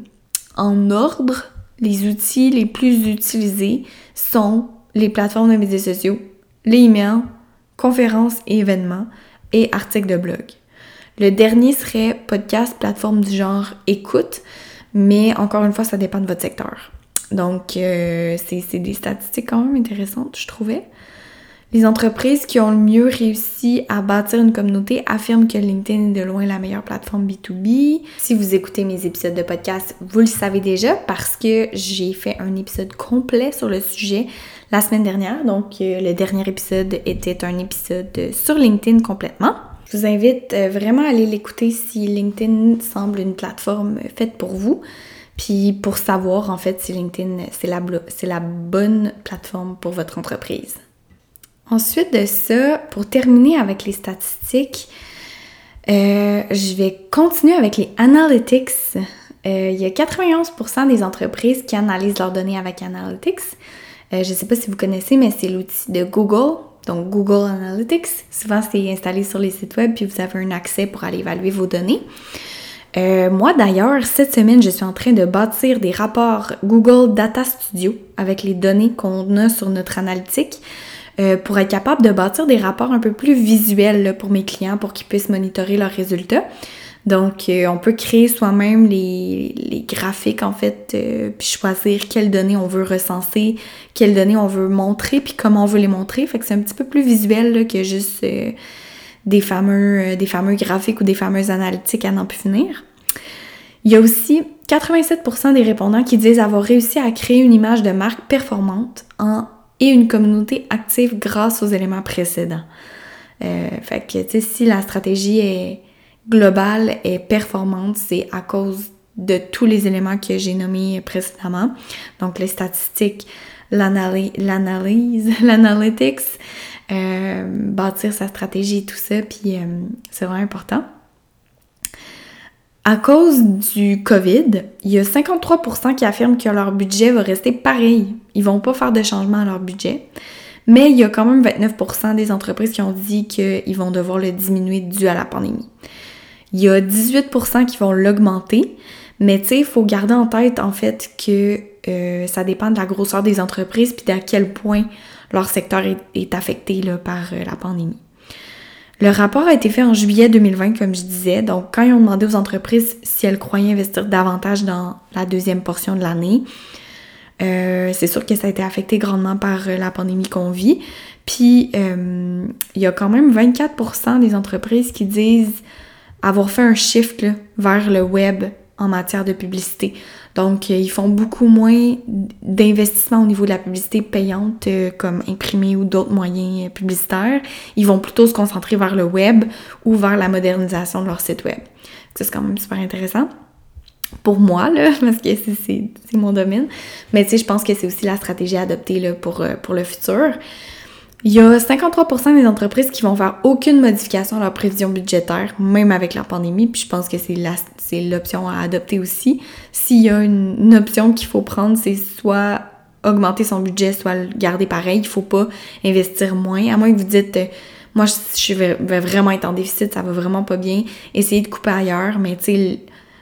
en ordre, les outils les plus utilisés sont les plateformes de médias sociaux, les emails, conférences et événements et articles de blog. Le dernier serait podcast, plateforme du genre écoute, mais encore une fois, ça dépend de votre secteur. Donc, euh, c'est des statistiques quand même intéressantes, je trouvais. Les entreprises qui ont le mieux réussi à bâtir une communauté affirment que LinkedIn est de loin la meilleure plateforme B2B. Si vous écoutez mes épisodes de podcast, vous le savez déjà parce que j'ai fait un épisode complet sur le sujet la semaine dernière. Donc, euh, le dernier épisode était un épisode sur LinkedIn complètement. Je vous invite euh, vraiment à aller l'écouter si LinkedIn semble une plateforme faite pour vous. Puis pour savoir en fait si LinkedIn c'est la, la bonne plateforme pour votre entreprise. Ensuite de ça, pour terminer avec les statistiques, euh, je vais continuer avec les analytics. Euh, il y a 91% des entreprises qui analysent leurs données avec Analytics. je ne sais pas si vous connaissez, mais c'est l'outil de Google donc Google Analytics. Souvent, c'est installé sur les sites web, puis vous avez un accès pour aller évaluer vos données. Euh, moi d'ailleurs, cette semaine, je suis en train de bâtir des rapports Google Data Studio avec les données qu'on a sur notre analytique euh, pour être capable de bâtir des rapports un peu plus visuels pour mes clients pour qu'ils puissent monitorer leurs résultats. Donc, euh, on peut créer soi-même les, graphiques, en fait, euh, puis choisir quelles données on veut recenser, quelles données on veut montrer, puis comment on veut les montrer. Fait que c'est un petit peu plus visuel que juste euh, des, fameux, des fameux graphiques ou des fameuses analytiques à n'en plus finir. Il y a aussi 87% des répondants qui disent avoir réussi à créer une image de marque performante en, et une communauté active grâce aux éléments précédents. fait que, tu sais, si la stratégie est globale et performante, c'est à cause de tous les éléments que j'ai nommés précédemment. Donc les statistiques, l'analyse, (laughs) l'analytics, euh, bâtir sa stratégie, tout ça, puis euh, c'est vraiment important. À cause du COVID, il y a 53% qui affirment que leur budget va rester pareil. Ils vont pas faire de changement à leur budget. Mais il y a quand même 29% des entreprises qui ont dit qu'ils vont devoir le diminuer dû à la pandémie. Il y a 18% qui vont l'augmenter, mais tu sais, il faut garder en tête en fait que euh, ça dépend de la grosseur des entreprises puis d'à quel point leur secteur est, affecté là, par euh, la pandémie. Le rapport a été fait en juillet 2020, comme je disais. Donc, quand ils ont demandé aux entreprises si elles croyaient investir davantage dans la deuxième portion de l'année, euh, c'est sûr que ça a été affecté grandement par la pandémie qu'on vit. Puis, il y a quand même 24% des entreprises qui disent avoir fait un shift vers le web en matière de publicité. Donc, euh, ils font beaucoup moins d'investissement au niveau de la publicité payante euh, comme imprimé ou d'autres moyens euh, publicitaires. Ils vont plutôt se concentrer vers le web ou vers la modernisation de leur site web. Ça, c'est quand même super intéressant. pour moi, là, (laughs) parce que c'est mon domaine. Mais tu sais, je pense que c'est aussi la stratégie à adopter là, pour, pour le futur. Il y a 53% des entreprises qui vont faire aucune modification à leur prévision budgétaire, même avec la pandémie, puis je pense que c'est l'option à adopter aussi. S'il y a une, option qu'il faut prendre, c'est soit augmenter son budget, soit le garder pareil. Il faut pas investir moins, à moins que vous dites... Euh, moi, je vais vraiment être en déficit, ça va vraiment pas bien. Essayez de couper ailleurs, mais tu sais,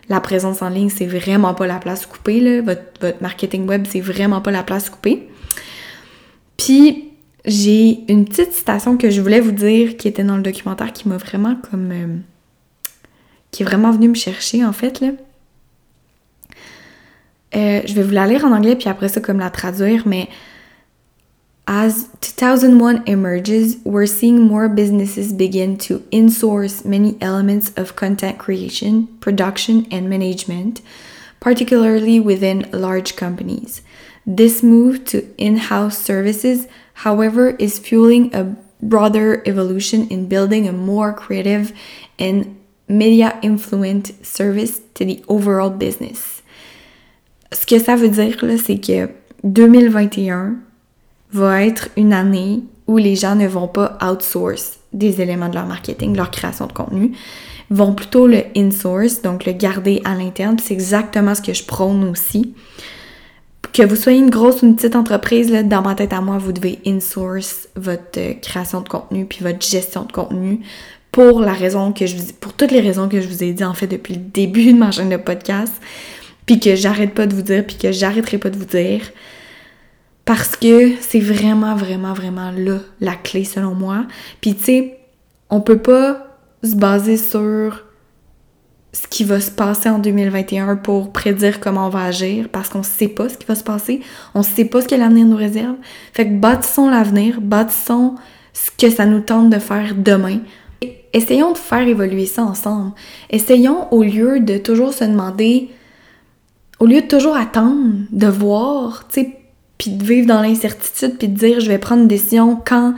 la présence en ligne, c'est vraiment pas la place coupée, là. Votre, marketing web, c'est vraiment pas la place coupée. Puis, j'ai une petite citation que je voulais vous dire qui était dans le documentaire qui m'a vraiment comme. Euh, qui est vraiment venue me chercher, en fait, là. Euh, je vais vous la lire en anglais, puis après ça, comme la traduire, mais As 2001 emerges, we're seeing more businesses begin to insource many elements of content creation, production, and management, particularly within large companies. This move to in house services, however, is fueling a broader evolution in building a more creative and media influent service to the overall business. Ce que ça veut dire, là, c'est que 2021, va être une année où les gens ne vont pas outsource des éléments de leur marketing, leur création de contenu, vont plutôt le insource, donc le garder à l'interne. C'est exactement ce que je prône aussi. Que vous soyez une grosse ou une petite entreprise, là, dans ma tête à moi, vous devez insource votre euh, création de contenu puis votre gestion de contenu pour la raison que je vous, pour toutes les raisons que je vous ai dit en fait depuis le début de ma chaîne de podcast, puis que j'arrête pas de vous dire, puis que j'arrêterai pas de vous dire. Parce que c'est vraiment, vraiment, vraiment là la clé selon moi. Puis tu sais, on peut pas se baser sur ce qui va se passer en 2021 pour prédire comment on va agir parce qu'on sait pas ce qui va se passer, on sait pas ce que l'avenir nous réserve. Fait que bâtissons l'avenir, bâtissons ce que ça nous tente de faire demain. Essayons de faire évoluer ça ensemble. Essayons au lieu de toujours se demander, au lieu de toujours attendre, de voir, tu sais, puis de vivre dans l'incertitude, puis de dire je vais prendre une décision quand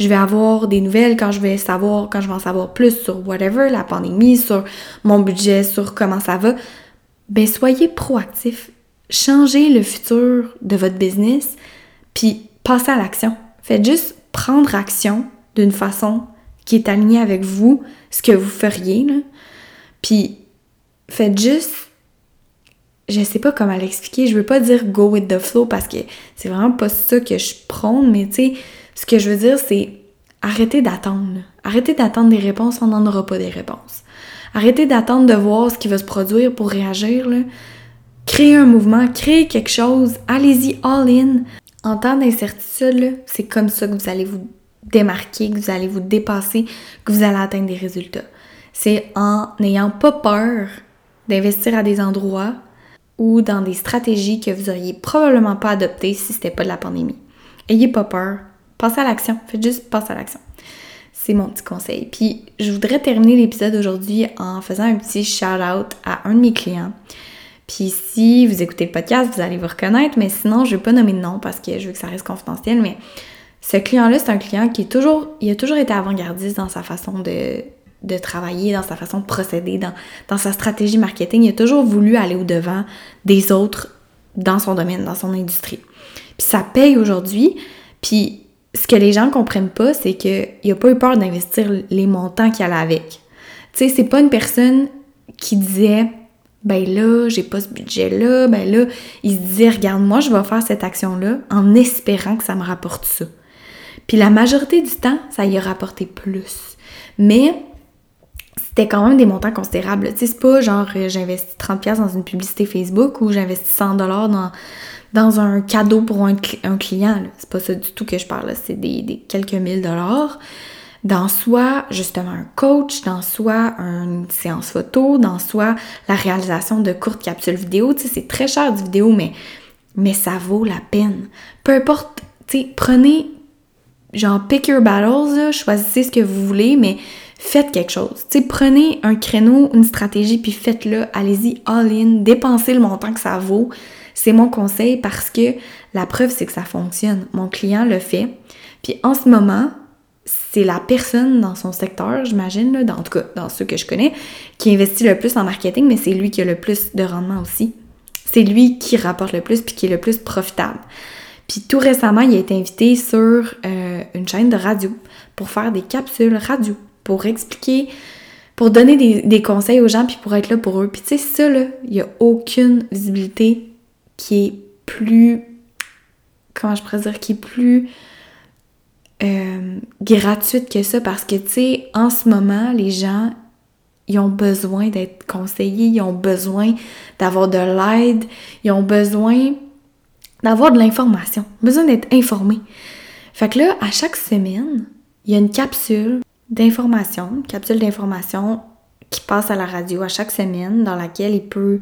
je vais avoir des nouvelles, quand je vais savoir, quand je vais en savoir plus sur whatever, la pandémie, sur mon budget, sur comment ça va, ben soyez proactif. Changez le futur de votre business, puis passez à l'action. Faites juste prendre action d'une façon qui est alignée avec vous, ce que vous feriez, là. Puis faites juste je sais pas comment l'expliquer. Je veux pas dire go with the flow parce que c'est vraiment pas ça que je prône, mais tu sais, ce que je veux dire, c'est arrêtez d'attendre. Arrêtez d'attendre des réponses, on n'en aura pas des réponses. Arrêtez d'attendre de voir ce qui va se produire pour réagir. Là. Créez un mouvement, créez quelque chose, allez-y all in. En temps d'incertitude, c'est comme ça que vous allez vous démarquer, que vous allez vous dépasser, que vous allez atteindre des résultats. C'est en n'ayant pas peur d'investir à des endroits ou dans des stratégies que vous auriez probablement pas adoptées si c'était pas de la pandémie. Ayez pas peur. Passez à l'action. Faites juste passer à l'action. C'est mon petit conseil. Puis je voudrais terminer l'épisode aujourd'hui en faisant un petit shout-out à un de mes clients. Puis si vous écoutez le podcast, vous allez vous reconnaître, mais sinon, je vais pas nommer de nom parce que je veux que ça reste confidentiel, mais ce client-là, c'est un client qui est toujours, il a toujours été avant-gardiste dans sa façon de, de travailler, dans sa façon de procéder, dans, dans sa stratégie marketing. Il a toujours voulu aller au-devant des autres dans son domaine, dans son industrie. Puis ça paye aujourd'hui. Puis ce que les gens comprennent pas, c'est qu'il a pas eu peur d'investir les montants qu'il allait avec. Tu sais, c'est pas une personne qui disait ben là, j'ai pas ce budget-là, ben là, il se disait regarde, moi je vais faire cette action-là en espérant que ça me rapporte ça. Puis la majorité du temps, ça y a rapporté plus. Mais c'était quand même des montants considérables. Tu sais, c'est pas genre euh, j'investis 30$ dans une publicité Facebook ou j'investis 100$ dans, dans un cadeau pour un, client. C'est pas ça du tout que je parle, c'est des, quelques mille dollars. Dans soit justement un coach, dans soit une séance photo, dans soit la réalisation de courtes capsules vidéo. Tu sais, c'est très cher du vidéo, mais, mais ça vaut la peine. Peu importe, tu sais, prenez, genre, pick your battles, choisissez ce que vous voulez, mais faites quelque chose. sais, prenez un créneau, une stratégie, puis faites-le. Allez-y all-in, dépensez le montant que ça vaut. C'est mon conseil parce que la preuve, c'est que ça fonctionne. Mon client le fait. Puis en ce moment, c'est la personne dans son secteur, j'imagine, dans, en tout cas dans ceux que je connais, qui investit le plus en marketing, mais c'est lui qui a le plus de rendement aussi. C'est lui qui rapporte le plus puis qui est le plus profitable. Puis tout récemment, il a été invité sur euh, une chaîne de radio pour faire des capsules radio, pour expliquer, pour donner des, conseils aux gens puis pour être là pour eux. Puis tu sais, ça, là, il n'y a aucune visibilité qui est plus. Comment je pourrais dire? Qui est plus. Euh, gratuite que ça parce que tu sais, en ce moment, les gens, ils ont besoin d'être conseillés, ils ont besoin d'avoir de l'aide, ils ont besoin d'avoir de l'information, besoin d'être informés. Fait que là, à chaque semaine, il y a une capsule d'information, une capsule d'information qui passe à la radio à chaque semaine dans laquelle il peut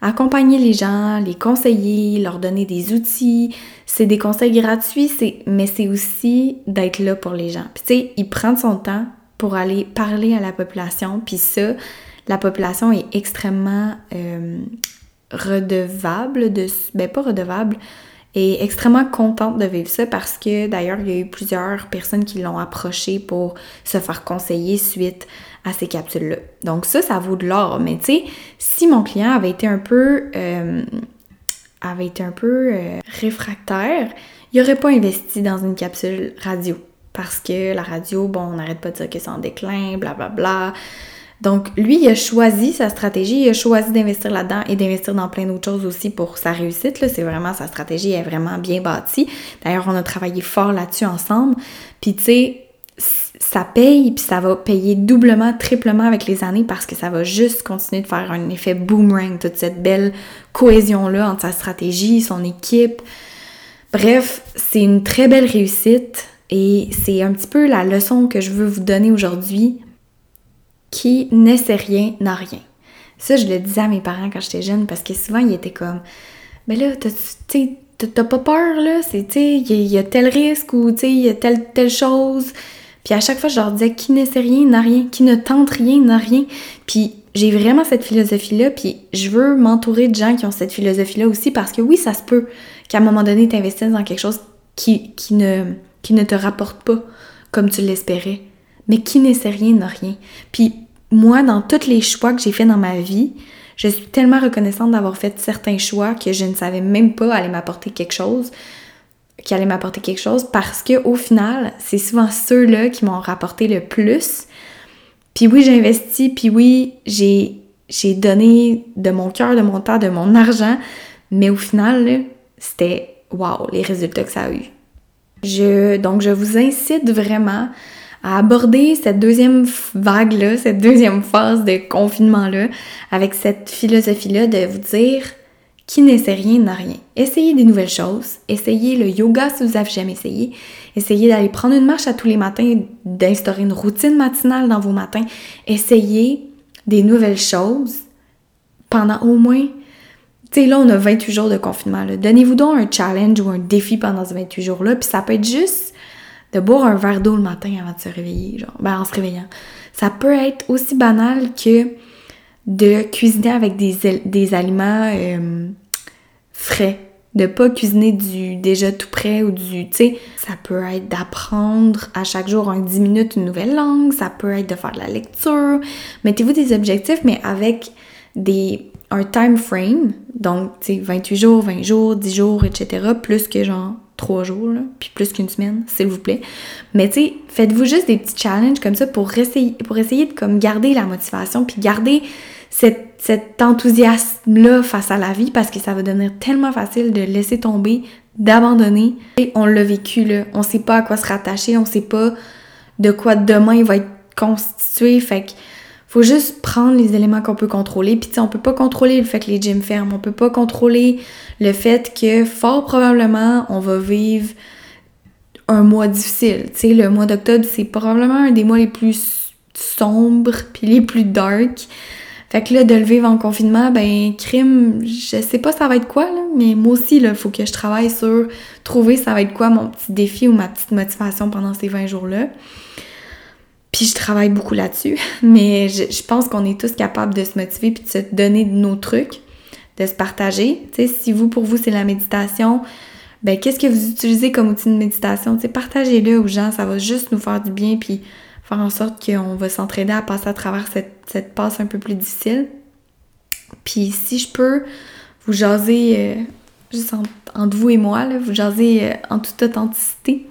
accompagner les gens, les conseiller, leur donner des outils. C'est des conseils gratuits, mais c'est aussi d'être là pour les gens. Puis tu sais, il prend son temps pour aller parler à la population, puis ça, la population est extrêmement euh, redevable de ben pas redevable et extrêmement contente de vivre ça parce que d'ailleurs il y a eu plusieurs personnes qui l'ont approché pour se faire conseiller suite à ces capsules là donc ça ça vaut de l'or. Mais tu sais si mon client avait été un peu euh, avait été un peu euh, réfractaire il aurait pas investi dans une capsule radio. Parce que la radio bon on n'arrête pas de dire que c'est en déclin blablabla. bla, bla. Donc, lui, il a choisi sa stratégie, il a choisi d'investir là-dedans et d'investir dans plein d'autres choses aussi pour sa réussite. C'est vraiment, sa stratégie est vraiment bien bâtie. D'ailleurs, on a travaillé fort là-dessus ensemble. Puis, tu sais, ça paye, puis ça va payer doublement, triplement avec les années parce que ça va juste continuer de faire un effet boomerang, toute cette belle cohésion-là entre sa stratégie, son équipe. Bref, c'est une très belle réussite et c'est un petit peu la leçon que je veux vous donner aujourd'hui qui n'essaie rien n'a rien. Ça, je le disais à mes parents quand j'étais jeune parce que souvent, ils étaient comme Mais là, t'as pas peur, là, c'est, il y, a tel risque ou, il y a telle, telle chose. Puis à chaque fois, je leur disais Qui n'essaie rien n'a rien, qui ne tente rien n'a rien. Puis j'ai vraiment cette philosophie-là, puis je veux m'entourer de gens qui ont cette philosophie-là aussi parce que oui, ça se peut qu'à un moment donné, tu investisses dans quelque chose qui, qui, ne, qui ne te rapporte pas comme tu l'espérais. Mais qui n'essaie rien n'a rien. Puis moi, dans tous les choix que j'ai faits dans ma vie, je suis tellement reconnaissante d'avoir fait certains choix que je ne savais même pas aller m'apporter quelque chose, qui allait m'apporter quelque chose, parce que au final, c'est souvent ceux-là qui m'ont rapporté le plus. Puis oui, j'ai investi, puis oui, j'ai j'ai donné de mon cœur, de mon temps, de mon argent, mais au final, c'était wow, les résultats que ça a eu. Je, donc, je vous incite vraiment à aborder cette deuxième vague-là, cette deuxième phase de confinement-là, avec cette philosophie-là de vous dire qui n'essaie rien n'a rien. Essayez des nouvelles choses, essayez le yoga si vous n'avez jamais essayé, essayez d'aller prendre une marche à tous les matins, d'instaurer une routine matinale dans vos matins, essayez des nouvelles choses pendant au moins tu sais, là, on a 28 jours de confinement. Donnez-vous donc un challenge ou un défi pendant ces 28 jours-là. Puis ça peut être juste de boire un verre d'eau le matin avant de se réveiller, genre, ben en se réveillant. Ça peut être aussi banal que de cuisiner avec des, des aliments euh, frais, de pas cuisiner du déjà tout prêt ou du, tu sais, ça peut être d'apprendre à chaque jour en 10 minutes une nouvelle langue, ça peut être de faire de la lecture. Mettez-vous des objectifs, mais avec des un time frame, donc, tu sais, 28 jours, 20 jours, 10 jours, etc., plus que genre trois jours, puis plus qu'une semaine, s'il vous plaît. Mais tu sais, faites-vous juste des petits challenges comme ça pour essayer, pour essayer de comme garder la motivation, puis garder cet enthousiasme-là face à la vie, parce que ça va devenir tellement facile de laisser tomber, d'abandonner. Et on l'a vécu, là. On sait pas à quoi se rattacher, on sait pas de quoi demain va être constitué, fait que faut juste prendre les éléments qu'on peut contrôler. Puis tu sais, on peut pas contrôler le fait que les gyms ferment, on peut pas contrôler le fait que fort probablement on va vivre un mois difficile. Tu sais, le mois d'octobre, c'est probablement un des mois les plus sombres puis les plus dark. Fait que là, de le vivre en confinement, ben, crime, je sais pas ça va être quoi, là, mais moi aussi, là, faut que je travaille sur trouver ça va être quoi mon petit défi ou ma petite motivation pendant ces 20 jours-là. Puis je travaille beaucoup là-dessus, (laughs) mais je, pense qu'on est tous capables de se motiver puis de se donner nos trucs, de se partager. Tu sais, si vous, pour vous, c'est la méditation, ben qu'est-ce que vous utilisez comme outil de méditation? Tu partagez-le aux gens, ça va juste nous faire du bien, puis faire en sorte qu'on va s'entraider à passer à travers cette, passe un peu plus difficile. Puis si je peux vous jaser euh, juste entre vous et moi, là, vous jaser euh, en toute authenticité.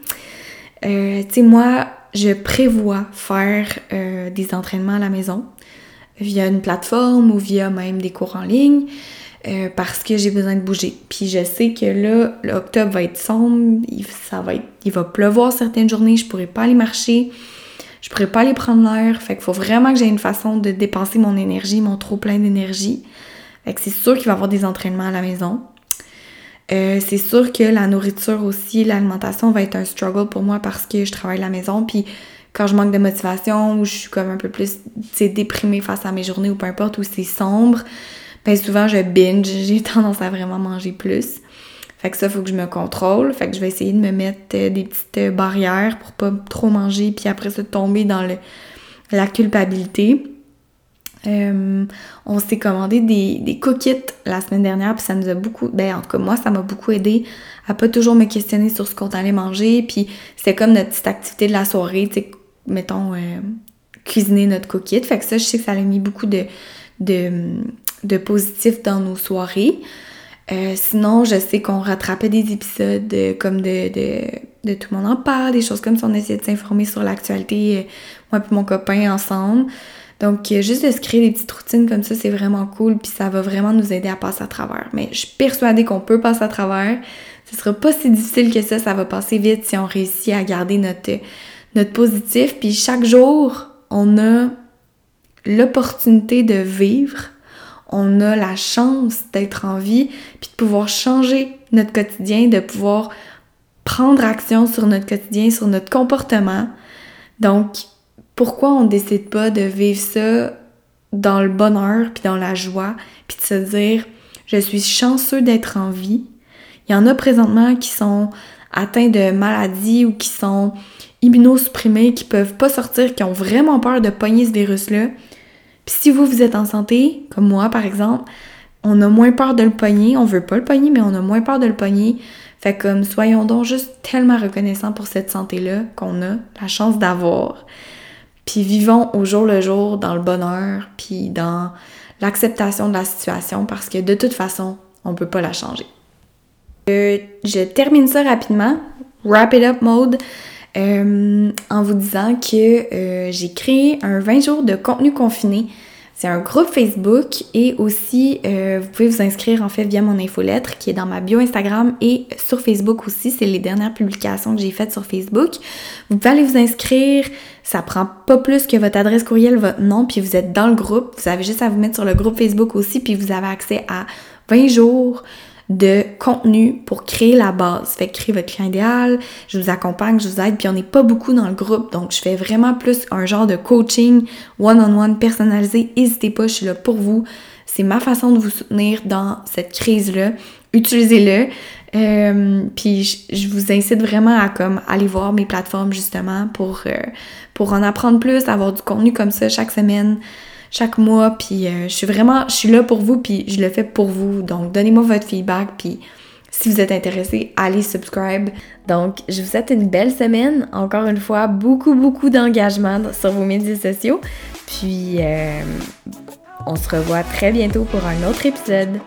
Euh, tu sais, moi, je prévois faire des entraînements à la maison via une plateforme ou via même des cours en ligne. Euh, parce que j'ai besoin de bouger. Puis je sais que là, l'octobre va être sombre, il, ça va il va pleuvoir certaines journées, je pourrais pas aller marcher, je pourrais pas aller prendre l'air. Fait qu'il faut vraiment que j'ai une façon de dépenser mon énergie, mon trop plein d'énergie. Fait que c'est sûr qu'il va y avoir des entraînements à la maison. Euh, c'est sûr que la nourriture aussi, l'alimentation va être un struggle pour moi parce que je travaille à la maison. Puis quand je manque de motivation ou je suis comme un peu plus déprimée face à mes journées ou peu importe, où c'est sombre, ben souvent je binge, (laughs) j'ai tendance à vraiment manger plus. Fait que ça, faut que je me contrôle. Fait que je vais essayer de me mettre euh, des petites euh, barrières pour pas trop manger, puis après ça, tomber dans le, la culpabilité. Euh, on s'est commandé des, des coquites la semaine dernière, puis ça nous a beaucoup... Ben, en tout cas, moi, ça m'a beaucoup aidé à pas toujours me questionner sur ce qu'on allait manger, puis c'était comme notre petite activité de la soirée, tu sais, mettons, cuisiner notre coquette. Fait que ça, je sais que ça a mis beaucoup de, de, de positif dans nos soirées. Euh, sinon, je sais qu'on rattrapait des épisodes euh, comme de, de, Tout le monde en parle, des choses comme ça. On essayait de s'informer sur l'actualité, euh, moi et mon copain ensemble. Donc, juste de se créer des petites routines comme ça, c'est vraiment cool, puis ça va vraiment nous aider à passer à travers. Mais je suis persuadée qu'on peut passer à travers. Ce sera pas si difficile que ça, ça va passer vite si on réussit à garder notre, notre positif. Puis chaque jour, on a l'opportunité de vivre on a la chance d'être en vie, puis de pouvoir changer notre quotidien, de pouvoir prendre action sur notre quotidien, sur notre comportement. Donc, pourquoi on décide pas de vivre ça dans le bonheur, puis dans la joie, puis de se dire, je suis chanceux d'être en vie. Il y en a présentement qui sont atteints de maladies ou qui sont immunosupprimés, qui peuvent pas sortir, qui ont vraiment peur de pogner ce virus-là. Puis si vous, vous êtes en santé, comme moi par exemple, on a moins peur de le pogner. On veut pas le pogner, mais on a moins peur de le pogner. Fait comme, soyons donc juste tellement reconnaissants pour cette santé-là qu'on a la chance d'avoir. Puis vivons au jour le jour dans le bonheur, puis dans l'acceptation de la situation, parce que de toute façon, on peut pas la changer. Euh, je termine ça rapidement. Wrap it up mode. Euh, en vous disant que euh, j'ai créé un 20 jours de contenu confiné. C'est un groupe Facebook et aussi euh, vous pouvez vous inscrire en fait via mon infolettre qui est dans ma bio Instagram et sur Facebook aussi. C'est les dernières publications que j'ai faites sur Facebook. Vous pouvez aller vous inscrire. Ça prend pas plus que votre adresse courriel, votre nom, puis vous êtes dans le groupe. Vous avez juste à vous mettre sur le groupe Facebook aussi, puis vous avez accès à 20 jours de contenu pour créer la base. Fait créer votre client idéal, je vous accompagne, je vous aide, puis on n'est pas beaucoup dans le groupe, donc je fais vraiment plus un genre de coaching one-on-one personnalisé. N'hésitez pas, je suis là pour vous. C'est ma façon de vous soutenir dans cette crise-là. Utilisez-le. Euh, puis je, vous incite vraiment à comme aller voir mes plateformes justement pour, euh, pour en apprendre plus, avoir du contenu comme ça chaque semaine chaque mois. Puis euh, je suis vraiment, je suis là pour vous, puis je le fais pour vous. Donc donnez-moi votre feedback, puis si vous êtes intéressé, allez subscribe. Donc je vous souhaite une belle semaine. Encore une fois, beaucoup, beaucoup d'engagement sur vos médias sociaux. Puis euh, on se revoit très bientôt pour un autre épisode.